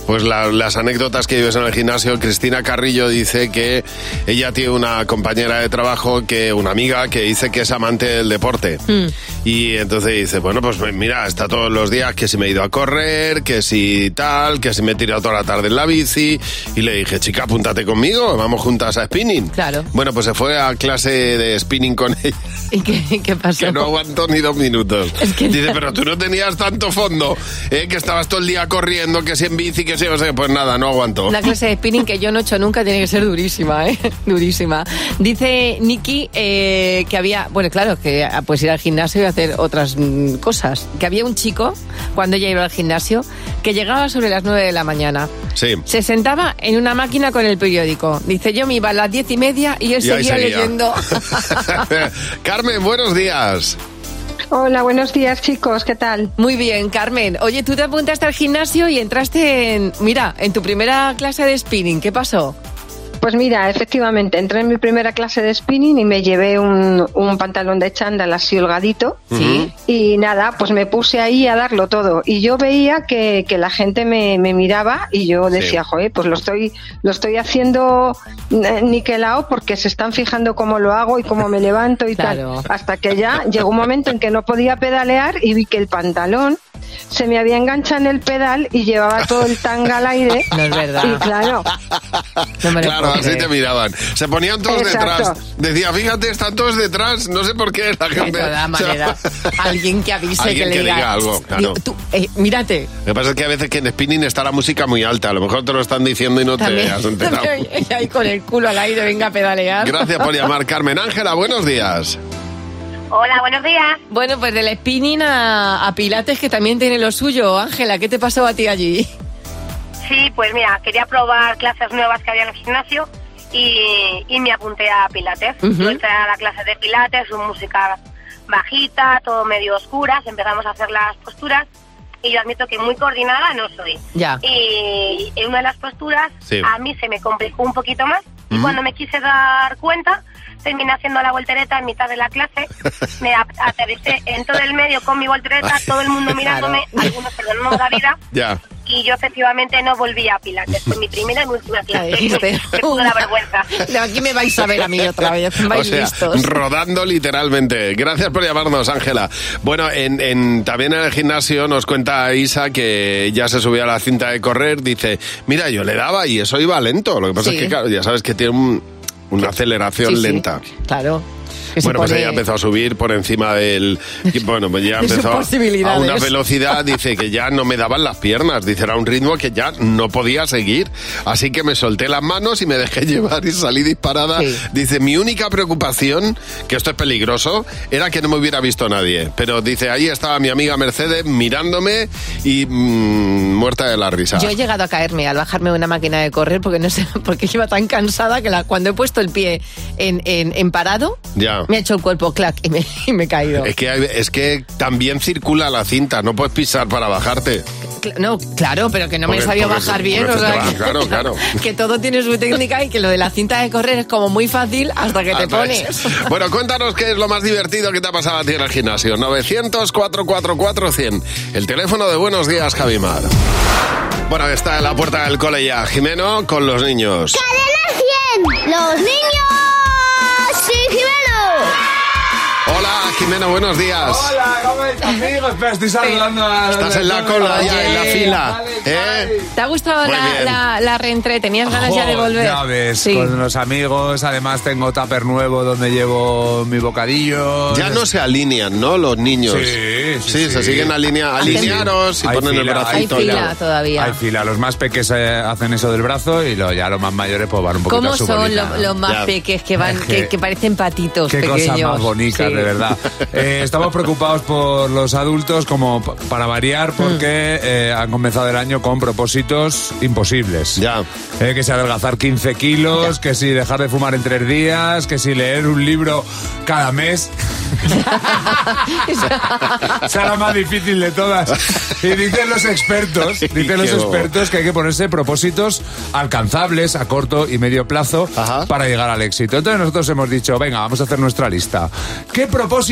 pues la- las anécdotas que vives en el gimnasio, Cristina Carrillo dice que ella tiene una compañera de trabajo, que una amiga que dice que es amante del deporte. Y entonces dice, bueno, pues mira, está todos los días que si me he ido a correr, que si tal, que si me he tirado toda la tarde en la bici. Y le dije, chica, apúntate conmigo, vamos juntas a spinning. Claro. Bueno, pues se fue a clase de spinning con ella, ¿Y qué, qué pasó? que no aguantó ni dos minutos. Dice, pero tú no tenías tanto fondo, ¿eh? que estabas todo el día corriendo, que si en bici, que si, o sea, pues nada, no aguantó. Una clase de spinning que yo no he hecho nunca tiene que ser durísima, ¿eh? Durísima. Dice Nikki eh, que había, bueno, claro, que ah, pues ir al gimnasio y hacer otras mm, cosas. Que había un chico, cuando ella iba al gimnasio, que llegaba sobre las 9 de la mañana. Sí. Se sentaba en una máquina con el periódico. Dice, yo me iba a las diez y media y él Y ahí seguía, seguía. leyendo. Carmen, buenos días. Hola, buenos días chicos, ¿qué tal? Muy bien, Carmen. Oye, tú te apuntaste al gimnasio y entraste en, mira, en tu primera clase de spinning. ¿Qué pasó? Pues mira, efectivamente, entré en mi primera clase de spinning y me llevé un, un pantalón de chándal así holgadito. Sí. Y nada, pues me puse ahí a darlo todo. Y yo veía que, que la gente me, me miraba y yo decía, joder, pues lo estoy, lo estoy haciendo niquelado porque se están fijando cómo lo hago y cómo me levanto y Claro. tal. Hasta que ya llegó un momento en que no podía pedalear y vi que el pantalón se me había enganchado en el pedal y llevaba todo el tanga al aire. No es verdad. Y claro, claro, así te miraban. Se ponían todos Exacto. detrás. Decía, fíjate, están todos detrás. No sé por qué la gente. De todas maneras, alguien que avise, Alguien que le que diga, diga algo, claro. Tú, eh, mírate. Lo que pasa es que a veces que en spinning está la música muy alta. A lo mejor te lo están diciendo y no También, te has enterado. también ahí con el culo al aire, venga a pedalear. Gracias por llamar, Carmen. Ángela, buenos días. Hola, buenos días. Bueno, pues del spinning a, a Pilates, que también tiene lo suyo. Ángela, ¿qué te pasó a ti allí? Sí, pues mira, quería probar clases nuevas que había en el gimnasio y, y me apunté a Pilates. Yo entré a la clase de Pilates, con música bajita, todo medio oscuras, empezamos a hacer las posturas y yo admito que muy coordinada no soy. Ya. Y en una de las posturas Sí. a mí se me complicó un poquito más y cuando me quise dar cuenta terminé haciendo la voltereta en mitad de la clase, me aterricé en todo el medio con mi voltereta, todo el mundo mirándome, algunos perdonando la vida Ya. y yo efectivamente no volví a Pilates. Fue mi primera y mi última clase. Me pudo la vergüenza. Aquí me vais a ver a mí otra vez. O Vais sea, listos. rodando literalmente. Gracias por llamarnos, Ángela. Bueno, en, en- también en el gimnasio nos cuenta Isa que ya se subió a la cinta de correr. Dice, mira, yo le daba y eso iba lento. Lo que pasa Sí. es que, claro, ya sabes que tiene un- una aceleración Sí, sí. lenta. Claro. Que se Bueno, pues pone- ella empezó a subir por encima del... Bueno, pues ya empezó a- una velocidad, dice que ya no me daban las piernas, dice, era un ritmo que ya no podía seguir. Así que me solté las manos y me dejé llevar y salí disparada. Dice, mi única preocupación, que esto es peligroso, era que no me hubiera visto nadie. Pero dice, ahí estaba mi amiga Mercedes mirándome y mm, muerta de la risa. Yo he llegado a caerme al bajarme de una máquina de correr porque no sé, porque iba tan cansada que la- cuando he puesto el pie en, en- en parado, Ya. Me ha hecho el cuerpo clac y me, y me he caído. Es que, hay- es que también circula la cinta, no puedes pisar para bajarte. Cl- No, claro, pero que no me Porque- sabía porque- bajar bien. porque o te sea, va- que, claro, claro. que todo tiene su técnica y que lo de la cinta de correr es como muy fácil hasta que te pones. Bueno, cuéntanos qué es lo más divertido que te ha pasado a ti en el gimnasio. 900-444-100. El teléfono de Buenos Días, Javimar. Bueno, está en la puerta del cole ya. Jimeno con los niños. ¡Cadena 100! ¡Los niños! ¡Sí, Jimeno! Hola, Jimeno, buenos días. Hola, ¿cómo estás, amigos? Espera, estoy saludando a... Estás en la cola ya, en la fila. ¿eh? ¿Te ha gustado la, la, la reentré? ¿Tenías ganas ya de volver? Ya ves, Sí. con los amigos. Además, tengo tupper nuevo donde llevo mi bocadillo. Ya no se alinean, ¿no? Los niños. Sí, sí, sí. se siguen alinea- Hacen- alinearos y Hay ponen el fila, bracito. hay fila todavía. Hay fila. Los más pequeños hacen eso del brazo y lo- ya los más mayores pues van un poquito ¿Cómo a su son los más Ya. peques que van, que, que- parecen patitos Qué pequeños? cosas más bonitas, Sí. de verdad. Eh, estamos preocupados por los adultos, como para variar, porque eh, han comenzado el año con propósitos imposibles. Ya. que si adelgazar 15 kilos, que si dejar de fumar en tres días, que si leer un libro cada mes. Será la más difícil de todas. Y dicen los expertos, dicen los expertos que hay que ponerse propósitos alcanzables a corto y medio plazo para llegar al éxito. Entonces nosotros hemos dicho, venga, vamos a hacer nuestra lista. ¿Qué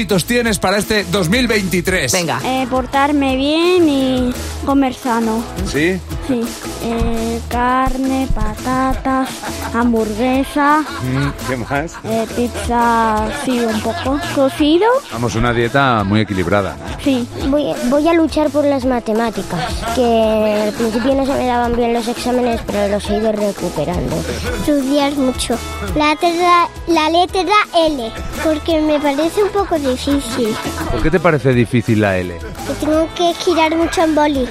propósitos tienes para este 2023? Venga. Eh, portarme bien y comer sano. ¿Sí? Sí. Eh, carne, patatas, hamburguesa, Mm, ¿Qué más? eh, pizza, sí, un poco. Cocido. Vamos, una dieta muy equilibrada. Sí. Voy, voy a luchar por las matemáticas, que al principio no se me daban bien los exámenes, pero los he ido recuperando. Estudiar mucho. La letra, la letra L, porque me parece un poco difícil. ¿Por qué te parece difícil la L? Que tengo que girar mucho en boli,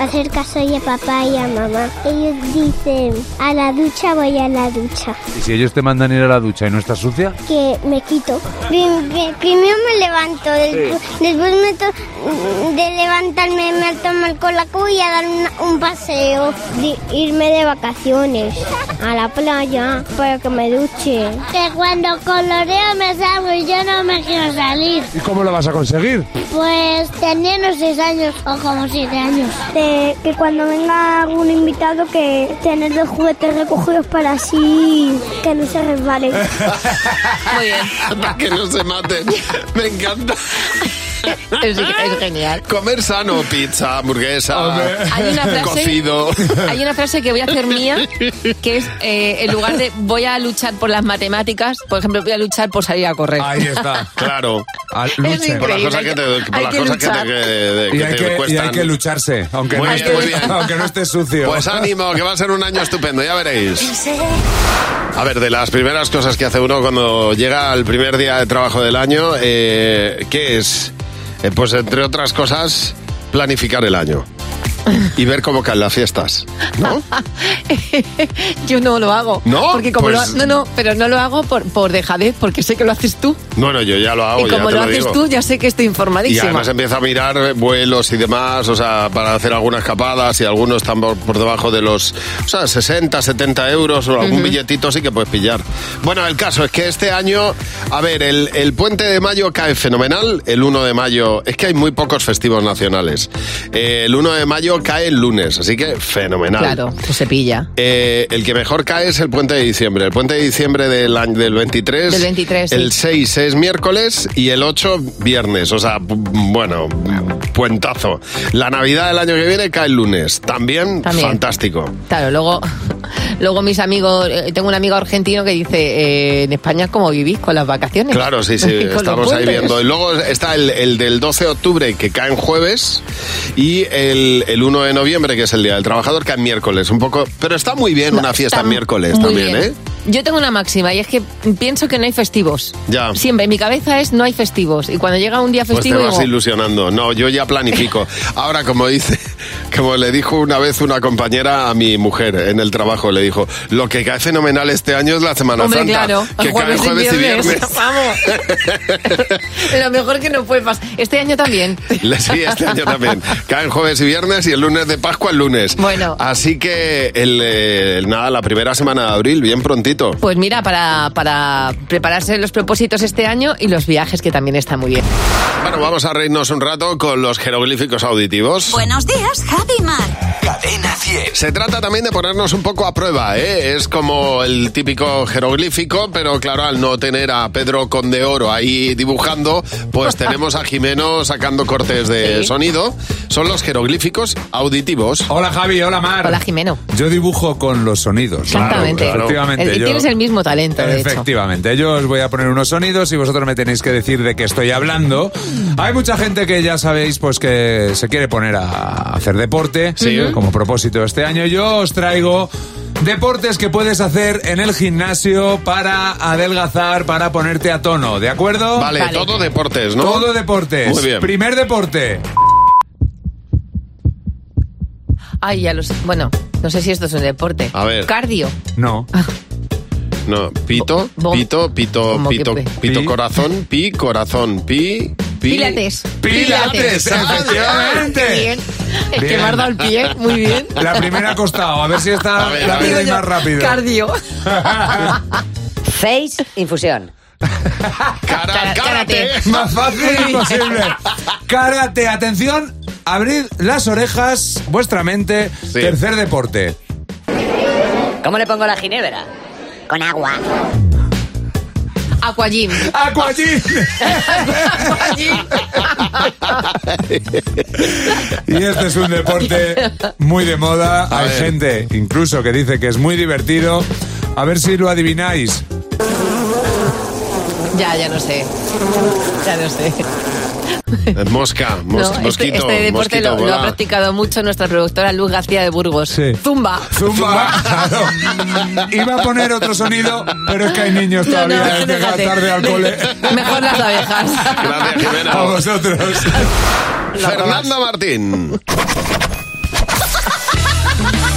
hacer caso y a papá y a mamá. Ellos dicen, a la ducha voy a la ducha, ¿Y si ellos te mandan ir a la ducha y no estás sucia? que me quito. Prim- pri- Primero me levanto, después, después me to- de levantarme me tomo el colaco y a dar un, un paseo, de irme de vacaciones a la playa para que me duche. Que cuando coloreo me salgo y yo no me quiero salir. ¿Y cómo lo vas a conseguir? Pues unos 6 años o como 7 años. que cuando venga algún invitado que tener los juguetes recogidos para así que no se resbalen. Muy bien. Para que no se maten. Me encanta. Es, es genial. Comer sano, pizza, hamburguesa, Hay una frase, cocido. hay una frase que voy a hacer mía, que es eh, en lugar de voy a luchar por las matemáticas, por ejemplo, voy a luchar por salir a correr. Ahí está. Claro. luchen. Por las cosas que te, por hay las que cosas que te, luchar. que- Y que hay te que, y cuestan. hay que lucharse, aunque, Muy no bien, esté, muy bien. aunque no esté sucio. Pues ánimo, que va a ser un año estupendo, ya veréis. A ver, de las primeras cosas que hace uno cuando llega al primer día de trabajo del año, eh, ¿qué es? Eh, pues entre otras cosas, planificar el año. Y ver cómo caen las fiestas, ¿no? Yo no lo hago. ¿No? Porque como Pues- lo- no, no, pero no lo hago por, por dejadez, porque sé que lo haces tú. Bueno, yo ya lo hago, y ya como te lo haces digo. tú, ya sé que estoy Y informadísima. además empieza a mirar vuelos y demás, o sea, para hacer algunas escapadas y algunos están por, por debajo de los, o sea, 60, 70 euros o algún Ujú. billetito sí que puedes pillar. Bueno, el caso es que este año, a ver, el, el puente de mayo cae fenomenal, el 1 de mayo, es que hay muy pocos festivos nacionales. Eh, el 1 de mayo cae el lunes, así que fenomenal. Claro, pues se pilla. Eh, el que mejor cae es el puente de diciembre. El puente de diciembre del, año, del 23. Del 23, sí. El 6 es miércoles y el 8 viernes. O sea, bu- bueno, puentazo. La Navidad del año que viene cae el lunes. También, También. fantástico. Claro, luego, luego mis amigos, eh, tengo un amigo argentino que dice, eh, en España, ¿cómo vivís con las vacaciones? Claro, sí, sí, estamos ahí viendo. Y luego está el, el del 12 de octubre, que cae en jueves, y el, el 1 de noviembre, que es el Día del Trabajador, cae en miércoles. Un poco, pero está muy bien una fiesta en miércoles también, bien. ¿eh? Yo tengo una máxima y es que pienso que no hay festivos. Ya. Siempre, en mi cabeza es no hay festivos. Y cuando llega un día Pues te festivo vas digo, ilusionando. No, yo ya planifico. Ahora, como dice, como le dijo una vez una compañera a mi mujer en el trabajo, le dijo, lo que cae fenomenal este año es la Semana Hombre, Santa. claro, que cae jueves y jueves y viernes. Vamos. Lo mejor que no puede pasar. Este año también. Sí, este año también. Caen jueves y viernes y el lunes de Pascua el lunes. Bueno. Así que, el, eh, nada, la primera semana de abril, bien prontito. Pues mira, para, para prepararse los propósitos este año y los viajes, que también está muy bien. Bueno, vamos a reírnos un rato con los jeroglíficos auditivos. Buenos días, Javi Mar. Cadena 100. Se trata también de ponernos un poco a prueba, ¿eh? Es como el típico jeroglífico, pero claro, al no tener a Pedro Condeoro ahí dibujando, pues tenemos a Jimeno sacando cortes de Sí. sonido. Son los jeroglíficos auditivos. Hola Javi, hola Mar. Hola, Jimeno. Yo dibujo con los sonidos. Exactamente. Claro, efectivamente. El- yo- Tienes el mismo talento, de hecho. Efectivamente, yo os voy a poner unos sonidos y vosotros me tenéis que decir de qué estoy hablando. Hay mucha gente que ya sabéis pues que se quiere poner a hacer deporte Sí. como propósito este año. Yo os traigo deportes que puedes hacer en el gimnasio para adelgazar, para ponerte a tono, ¿de acuerdo? Vale, todo deportes, ¿no? Todo deportes. Muy bien. Primer deporte. Ay, ya los. Bueno, no sé si esto es un deporte. A ver. Cardio. No. No, pito, pito, pito, ¿Cómo que pito, pito Pi. corazón, pi, corazón, pi, pi. Pilates. Pilates, efectivamente. Qué bien. Es que me has dado el pie, muy bien. La primera ha costado, a ver si está A ver, a rápido ver. y más rápido. Cardio. Face infusión. Cara- Karate. Más fácil imposible. Karate, atención, abrid las orejas, vuestra mente. Sí. Tercer deporte. ¿Cómo le pongo la ginebra? Con agua. Aquagym. Aquagym. Y este es un deporte muy de moda. A Hay ver. gente incluso que dice que es muy divertido. A ver si lo adivináis. Ya, ya no sé. Ya no sé. Mosca, mos- este, mosquito, este deporte mosquito, lo, lo ha practicado mucho nuestra productora Luz García de Burgos. Sí. Zumba. Zumba. Claro. Iba a poner otro sonido, pero es que hay niños No, todavía. no, que llegan déjate. tarde al cole. Mejor las abejas. Gracias, Jimena. A vosotros. Fernando Martín.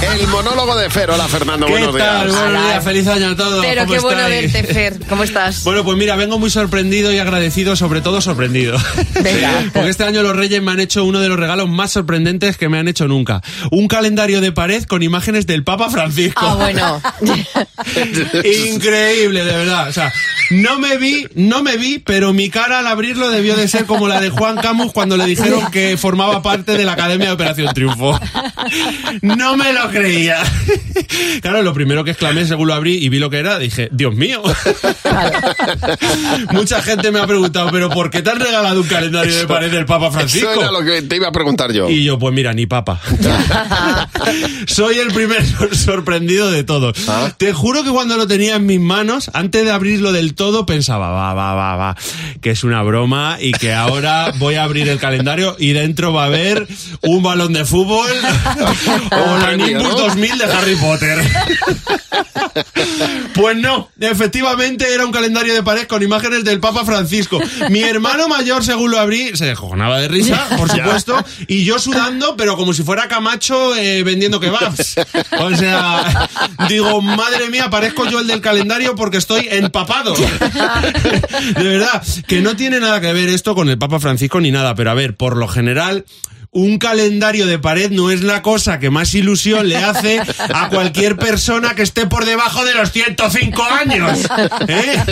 El monólogo de Fer. Hola, Fernando, ¿Qué buenos tal? días. Buenos días, feliz año a todos. Pero ¿Cómo qué bueno estáis? verte, Fer. ¿Cómo estás? Bueno, pues mira, vengo muy sorprendido y agradecido, sobre todo sorprendido. Venga. Porque este año los Reyes me han hecho uno de los regalos más sorprendentes que me han hecho nunca. Un calendario de pared con imágenes del Papa Francisco. Ah, bueno. Increíble, de verdad. O sea, no me vi, no me vi, pero mi cara al abrirlo debió de ser como la de Juan Camus cuando le dijeron que formaba parte de la Academia de Operación Triunfo. No me lo creía. Claro, lo primero que exclamé según lo abrí y vi lo que era, dije, Dios mío. Mucha gente me ha preguntado, pero ¿por qué te han regalado un calendario de pared del Papa Francisco? Eso era lo que te iba a preguntar yo. Y yo, pues mira, ni papa. Soy el primer sor- sorprendido de todos. Ah. Te juro que cuando lo tenía en mis manos, antes de abrirlo del todo, pensaba, va, va, va, va, que es una broma y que ahora voy a abrir el calendario y dentro va a haber un balón de fútbol o la Ay, Nintendo Opus ¿no? 2000 de Harry Potter. Pues no, efectivamente era un calendario de pared con imágenes del Papa Francisco. Mi hermano mayor, según lo abrí, se descojonaba de risa, por supuesto, y yo sudando, pero como si fuera Camacho eh, vendiendo kebabs. O sea, digo, madre mía, parezco yo el del calendario porque estoy empapado. De verdad, que no tiene nada que ver esto con el Papa Francisco ni nada, pero a ver, por lo general... Un calendario de pared no es la cosa que más ilusión le hace a cualquier persona que esté por debajo de los 105 años. ¿eh?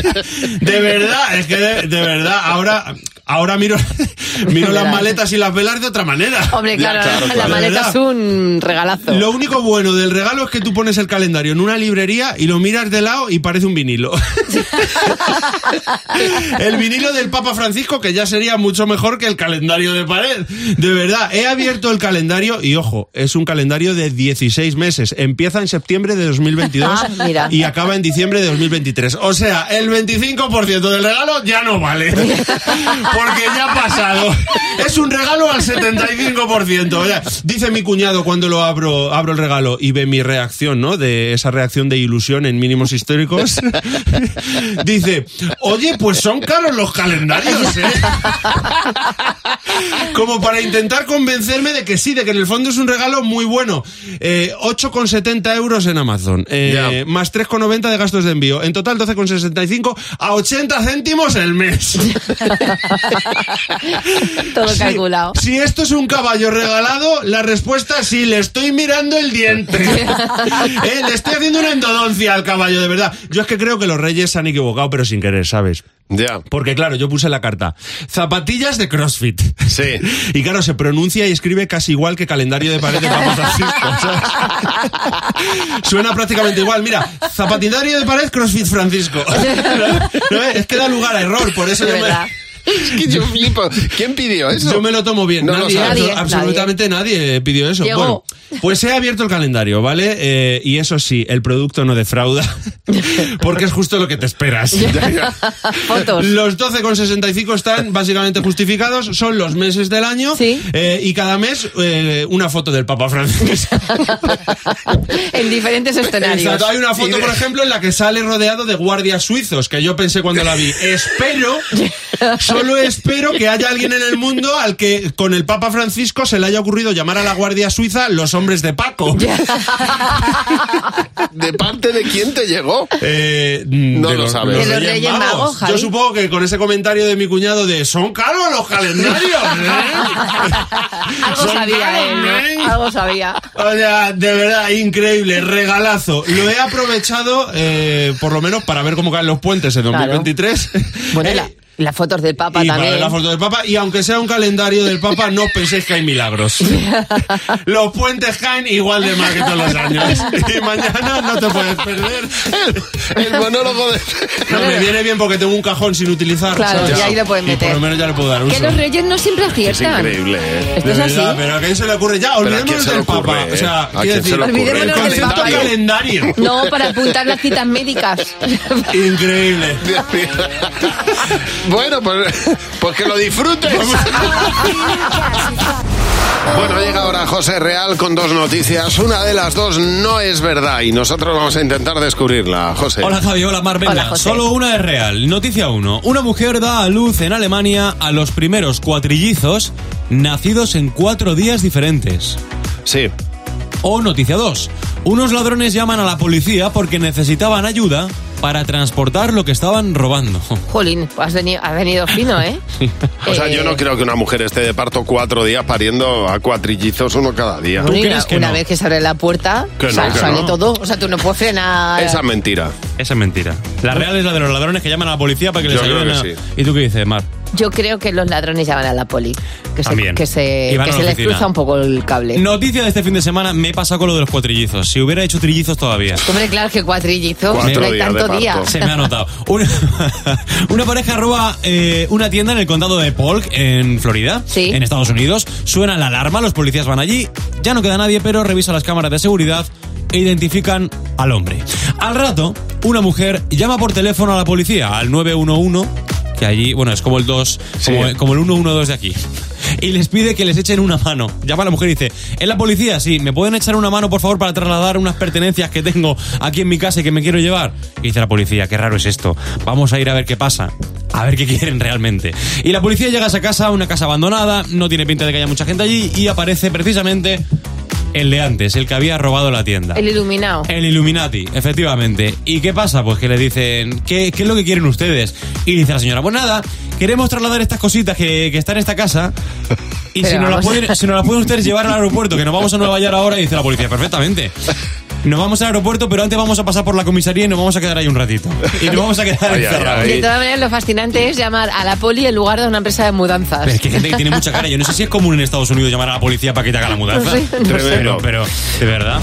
De verdad, es que de, de verdad, ahora, ahora miro, miro las maletas y las velas de otra manera. Hombre, claro, la maleta es un regalazo. Lo único bueno del regalo es que tú pones el calendario en una librería y lo miras de lado y parece un vinilo. el vinilo del Papa Francisco, que ya sería mucho mejor que el calendario de pared. De verdad, he abierto el calendario y ojo, es un calendario de 16 meses. Empieza en septiembre de 2022 Ah, y acaba en diciembre de 2023. O sea, el 25% del regalo ya no vale. Porque ya ha pasado. Es un regalo al 75%. O sea, dice mi cuñado cuando lo abro, abro el regalo y ve mi reacción, ¿no? De esa reacción de ilusión en mínimos históricos. Dice, oye, pues son caros los calendarios, ¿eh? Como para intentar convencerme de que sí, de que en el fondo es un regalo muy bueno. Eh, 8,70 euros en Amazon, eh, más 3,90 de gastos de envío. En total 12,65 a 80 céntimos el mes. Todo Sí, calculado. Si esto es un caballo regalado, la respuesta es sí, le estoy mirando el diente. Eh, Le estoy haciendo una endodoncia al caballo, de verdad. Yo es que creo que los reyes se han equivocado, pero sin querer, ¿sabes? Ya. Porque claro, yo puse la carta. Zapatillas de CrossFit. Sí. Y claro, se pronuncia y escribe casi igual que calendario de pared de Papa Francisco. ¿sabes? Suena prácticamente igual. Mira, zapatillario de pared CrossFit Francisco. ¿No? Es que da lugar a error, por eso yo me... Es que yo flipo. ¿Quién pidió eso? Yo me lo tomo bien. No lo nadie, sabes. Nadie, absolutamente nadie. pidió eso. Llegó. Bueno, pues he abierto el calendario, ¿vale? Eh, y eso sí, el producto no defrauda, porque es justo lo que te esperas. Fotos. Los 12,65 están básicamente justificados, son los meses del año Sí. eh, y cada mes eh, una foto del Papa Francisco. en diferentes escenarios. Exacto. Hay una foto, por ejemplo, en la que sale rodeado de guardias suizos, que yo pensé cuando la vi. Espero, solo espero que haya alguien en el mundo al que con el Papa Francisco se le haya ocurrido llamar a la Guardia Suiza los hombres de Paco. ¿De parte de quién te llegó? Eh, No de lo sabes. los De los Reyes Magos, Javi. Yo supongo que con ese comentario de mi cuñado de son caros los calendarios. ¿eh?". Algo Son sabía caros, él, ¿eh? ¿no? Algo sabía. O sea, de verdad, increíble, regalazo. Lo he aprovechado, eh, por lo menos, para ver cómo caen los puentes en Claro. 2023. Bueno, Eh, la- las fotos del Papa y para también. ver la foto del Papa. Y aunque sea un calendario del Papa, no penséis que hay milagros. Los puentes caen igual de mal que todos los años. Y mañana no te puedes perder. El monólogo de... No, me viene bien porque tengo un cajón sin utilizar. Claro, ¿sabes? y ahí lo pueden Y por meter. lo menos ya le puedo dar uso. Que los reyes no siempre Es aciertan. increíble, ¿eh? Esto es así. pero a quién se le ocurre ya, Pero ¿a quién olvidémonos del ocurre, Papa. eh? O sea, ¿A quiero quién se decir, le ocurre? el Olvidémonos del concepto Papa. calendario. No, para apuntar las citas médicas. Increíble. Bueno, pues, pues que lo disfrutes. Bueno, llega ahora José Real con dos noticias. Una de las dos no es verdad y nosotros vamos a intentar descubrirla. José. Hola Javi, hola Mar, venga, Hola, José. solo una es real. Noticia 1. Una mujer da a luz en Alemania a los primeros cuatrillizos nacidos en cuatro días diferentes. Sí. O noticia 2. Unos ladrones llaman a la policía porque necesitaban ayuda para transportar lo que estaban robando. Jolín, pues has venido, has venido fino, ¿eh? O sea, Eh, yo no creo que una mujer esté de parto cuatro días pariendo a cuatrillizos uno cada día. una, una vez que se abre la puerta, Que no, sal- que sale no. todo. O sea, tú no puedes frenar. Esa es mentira. Esa es mentira. La real es la de los ladrones que llaman a la policía para que les Yo creo ayuden a... que sí. ¿Y tú qué dices, Mar? Yo creo que los ladrones llaman a la poli. Que se, También. que se, Y van que a la se les oficina. cruza un poco el cable. Noticia de este fin de semana, me he pasado con lo de los cuatrillizos. Si hubiera hecho trillizos todavía. Hombre, claro que cuatrillizo. Cuatro no hay días de tanto parto. día. Se me ha notado. Una, una pareja roba eh, una tienda en el condado de Polk, en Florida, en Estados Unidos. Suena la alarma, los policías van allí. Ya no queda nadie, pero revisa las cámaras de seguridad e identifican al hombre. Al rato, una mujer llama por teléfono a la policía, al 911, que allí, bueno, es como el 2, como, como el 112 de aquí. y les pide que les echen una mano. Llama a la mujer y dice, ¿es la policía? Sí, ¿me pueden echar una mano, por favor, para trasladar unas pertenencias que tengo aquí en mi casa y que me quiero llevar? Y dice la policía, qué raro es esto. Vamos a ir a ver qué pasa. A ver qué quieren realmente. Y la policía llega a esa casa, una casa abandonada, no tiene pinta de que haya mucha gente allí y aparece precisamente el de antes, el que había robado la tienda. El iluminado. El Illuminati, efectivamente. ¿Y qué pasa? Pues que le dicen, ¿qué, qué es lo que quieren ustedes? Y dice la señora, pues nada, queremos trasladar estas cositas que, que están en esta casa. Y si nos, las vamos a- pueden, si nos las pueden ustedes llevar al aeropuerto, que nos vamos a Nueva York ahora, y dice la policía, perfectamente. Nos vamos al aeropuerto, pero antes vamos a pasar por la comisaría y nos vamos a quedar ahí un ratito. Y nos vamos a quedar encerrados. De todas maneras, lo fascinante es llamar a la poli en lugar de una empresa de mudanzas. Pero es que hay gente que tiene mucha cara. Yo no sé si es común en Estados Unidos llamar a la policía para que te haga la mudanza. No sé, no sé. Pero, pero, de verdad.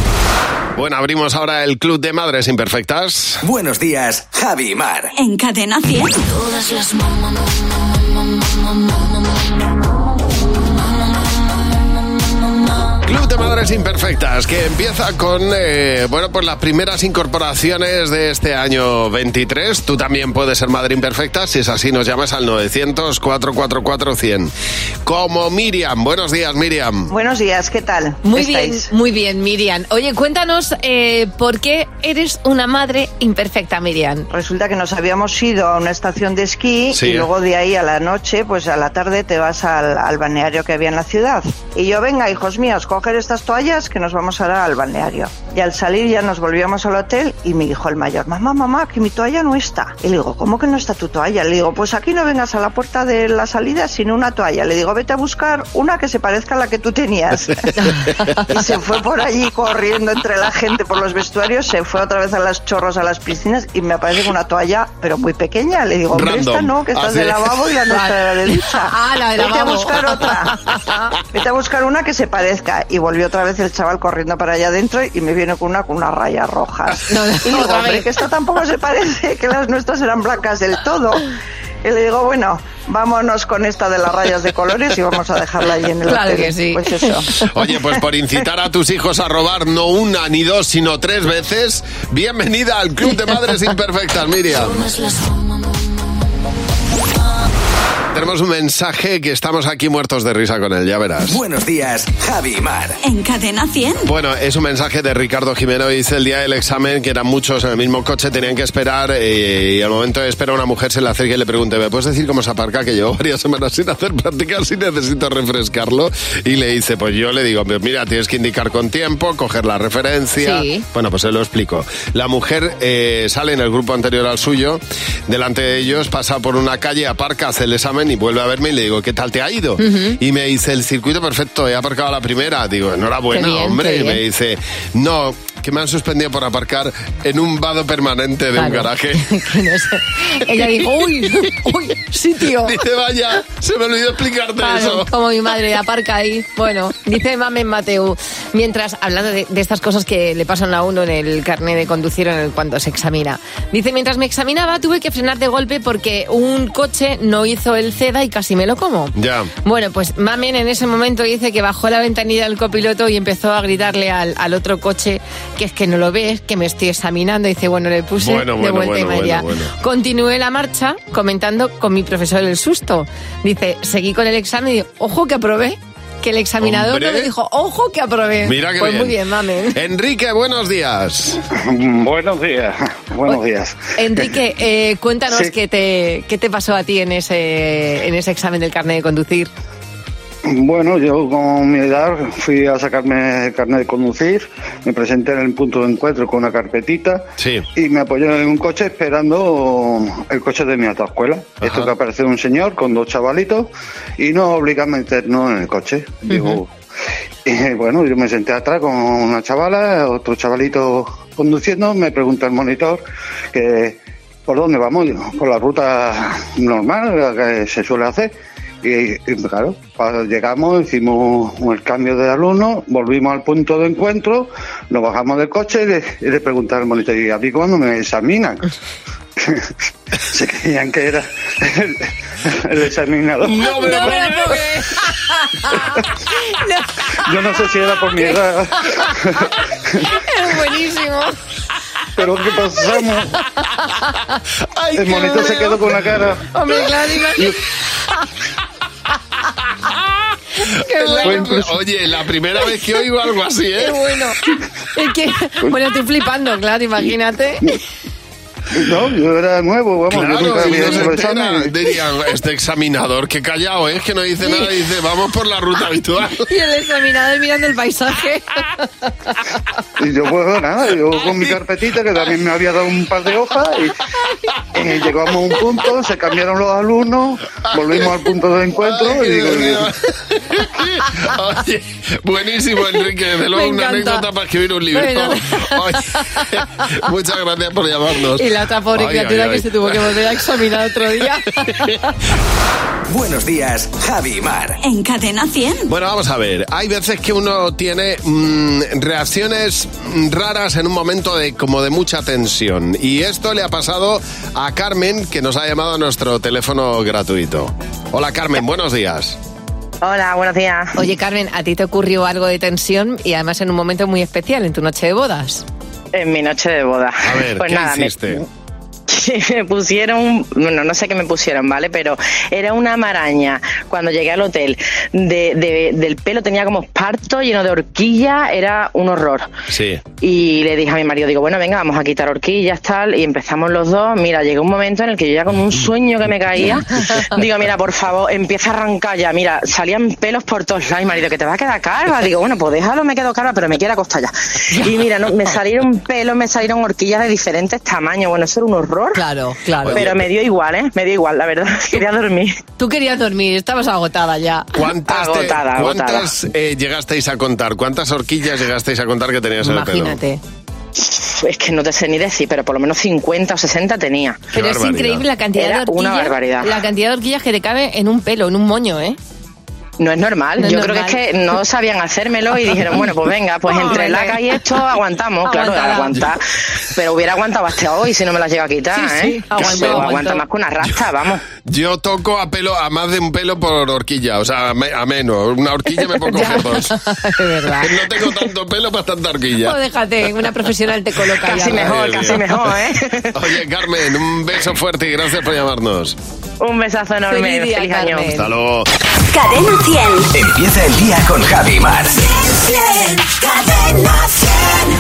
Bueno, abrimos ahora el Club de Madres Imperfectas. Buenos días, Javi y Mar. En Cadena 100. Todas las Club de Madres Imperfectas, que empieza con, eh, bueno, pues las primeras incorporaciones de este año 23. Tú también puedes ser madre imperfecta, si es así nos llamas al 900-444-100. Como Miriam. Buenos días, Miriam. Buenos días, ¿qué tal? Muy ¿Estáis? bien, muy bien, Miriam. Oye, cuéntanos eh, por qué eres una madre imperfecta, Miriam. Resulta que nos habíamos ido a una estación de esquí Sí. y luego de ahí a la noche, pues a la tarde te vas al, al balneario que había en la ciudad. Y yo, venga, hijos míos, coger estas toallas que nos vamos ahora al balneario. Y al salir ya nos volvíamos al hotel y me dijo el mayor, mamá, mamá, que mi toalla no está. Y le digo, ¿cómo que no está tu toalla? Le digo, pues aquí no vengas a la puerta de la salida sin una toalla. Le digo, vete a buscar una que se parezca a la que tú tenías. y se fue por allí corriendo entre la gente por los vestuarios, se fue otra vez a las chorros, a las piscinas y me aparece con una toalla, pero muy pequeña. Le digo, hombre, Random. esta no, que esta Ah, es de lavabo y la nuestra era de ducha. Ah, la de Vete a lavabo. buscar otra. Vete a buscar una que se parezca. Y volvió otra vez el chaval corriendo para allá adentro y me viene con una con unas rayas rojas. No, no, y digo, hombre, vez. que esta tampoco se parece, que las nuestras eran blancas del todo. Y le digo, bueno, vámonos con esta de las rayas de colores y vamos a dejarla ahí en el Claro hotel. que sí. Pues eso. Oye, pues por incitar a tus hijos a robar no una ni dos, sino tres veces, bienvenida al Club de Madres Imperfectas, Miriam. Tenemos un mensaje que estamos aquí muertos de risa con él, ya verás. Buenos días, Javi y Mar. En Cadena 100. Bueno, es un mensaje de Ricardo Jimeno. Dice el día del examen que eran muchos en el mismo coche, tenían que esperar eh, y al momento de esperar una mujer se le acerca y le pregunta, ¿me puedes decir cómo se aparca? Que llevo varias semanas sin hacer prácticas y necesito refrescarlo. Y le dice, pues yo le digo, "Pues mira, tienes que indicar con tiempo, coger la referencia. Sí. Bueno, pues se lo explico. La mujer eh, sale en el grupo anterior al suyo, delante de ellos, pasa por una calle, aparca, hace el examen y vuelve a verme y le digo, ¿qué tal te ha ido? Y me dice, el circuito perfecto, he aparcado la primera. Digo, enhorabuena, bien, hombre. Y me dice, no, que me han suspendido por aparcar en un vado permanente de un Claro. garaje. Que no sé. Ella dijo, uy, uy, sitio. Dice, vaya, se me olvidó explicarte Claro, eso. como mi madre aparca ahí. Bueno, dice Mamen Mateu. Mientras, hablando de, de estas cosas que le pasan a uno en el carnet de conducir en el, cuando se examina. Dice, mientras me examinaba tuve que frenar de golpe porque un coche no hizo el CEDA y casi me lo como. Ya. Bueno, pues Mamen en ese momento dice que bajó la ventanilla del copiloto y empezó a gritarle al, al otro coche que es que no lo ves, que me estoy examinando. Dice, bueno, le puse Bueno, de bueno, vuelta y bueno, media. bueno, bueno. Continué la marcha comentando con mi profesor el susto. Dice, seguí con el examen y digo, ojo que aprobé. Que el examinador Hombre. no me dijo, ojo que aprobé. Mira que pues bien. muy bien, mamen. Enrique, buenos días. Buenos días, buenos días. Enrique, eh, cuéntanos Sí. qué, te, qué te pasó a ti en ese, en ese examen del carnet de conducir. Bueno, yo con mi edad fui a sacarme el carnet de conducir, me presenté en el punto de encuentro con una carpetita y me apoyé en un coche esperando el coche de mi autoescuela. Esto que aparece un señor con dos chavalitos y nos obliga a meternos en el coche. Digo, y bueno, yo me senté atrás con una chavala, otro chavalito conduciendo, me pregunta el monitor que por dónde vamos, Digo, por la ruta normal la que se suele hacer. Y, y, claro, cuando llegamos, hicimos el cambio de alumno, volvimos al punto de encuentro, nos bajamos del coche y le, y le pregunté al monitor, ¿y a mí cuándo me examinan? Se creían que era el, el examinador. No me lo No creer. Yo no sé si era por mi edad, Es buenísimo. pero ¿qué pasamos? El monitor se quedó con la cara. Hombre, claro, Qué bueno. Oye, la primera vez que oigo algo así, ¿eh? Qué bueno. Es que, bueno, estoy flipando, claro, imagínate. No, yo era nuevo, vamos, Claro, yo nunca si había no hecho el examen. dirían, este examinador, qué callado es, que no dice nada, dice, vamos por la ruta habitual. Y el examinador mirando el paisaje. Y yo, pues nada, yo con mi carpetita, que también me había dado un par de hojas, y, y llegamos a un punto, se cambiaron los alumnos, volvimos al punto de encuentro, y digo, Oye, buenísimo, Enrique, de luego una anécdota para escribir un libro. Bueno. Oye, muchas gracias por llamarnos. Y la otra pobre Ay, criatura ay, ay. que se tuvo que volver a examinar otro día. Buenos días, Javi y Mar. En Cadena 100. Bueno, vamos a ver. Hay veces que uno tiene mm, reacciones mm, raras en un momento de como de mucha tensión. Y esto le ha pasado a Carmen, que nos ha llamado a nuestro teléfono gratuito. Hola Carmen, buenos días. Hola, buenos días. Oye, Carmen, ¿a ti te ocurrió algo de tensión y además en un momento muy especial, en tu noche de bodas? En mi noche de boda. A ver, pues ¿qué nada, hiciste? me pusieron, bueno, no sé qué me pusieron, ¿vale? Pero era una maraña. Cuando llegué al hotel, de, de- del pelo tenía como esparto lleno de horquilla, era un horror. Sí. Y le dije a mi marido, digo, bueno, venga, vamos a quitar horquillas, tal, y empezamos los dos. Mira, llegó un momento en el que yo ya con un sueño que me caía, digo, mira, por favor, empieza a arrancar ya. Mira, salían pelos por todos lados. Y marido, que te va a quedar calva. Digo, bueno, pues déjalo, me quedo calva, pero me quiero acostar ya. Y mira, no, me salieron pelos, me salieron horquillas de diferentes tamaños. Bueno, eso era un horror. Claro, claro. Pero me dio igual, ¿eh? Me dio igual, la verdad. Quería dormir. Tú querías dormir, estabas agotada ya. ¿Cuántas, te- Agotada, agotada. ¿cuántas eh, llegasteis a contar? ¿Cuántas horquillas llegasteis a contar que tenías en el pelo? Imagínate. Es que no te sé ni decir, pero por lo menos 50 o 60 tenía. Pero es increíble la cantidad Era de horquillas. una barbaridad. La cantidad de horquillas que te cabe en un pelo, en un moño, ¿eh? No es normal. No es Yo normal. creo que es que no sabían hacérmelo y dijeron, bueno, pues venga, pues entre laca y esto aguantamos, claro, aguantar. Pero hubiera aguantado hasta hoy si no me las llega a quitar, Sí, ¿eh? sí, Pero aguanta más que una rasta, vamos. Yo toco a pelo, a más de un pelo por horquilla, o sea, a, me- a menos. Una horquilla me puedo coger dos. Es verdad. No tengo tanto pelo para tanta horquilla. O déjate, una profesional te coloca Casi ya. mejor, casi mejor, ¿eh? Oye, Carmen, un beso fuerte y gracias por llamarnos. Un besazo enorme. Feliz día, año. Hasta luego. Cadena 100. Empieza el día con Javi Mar. Cadena 100.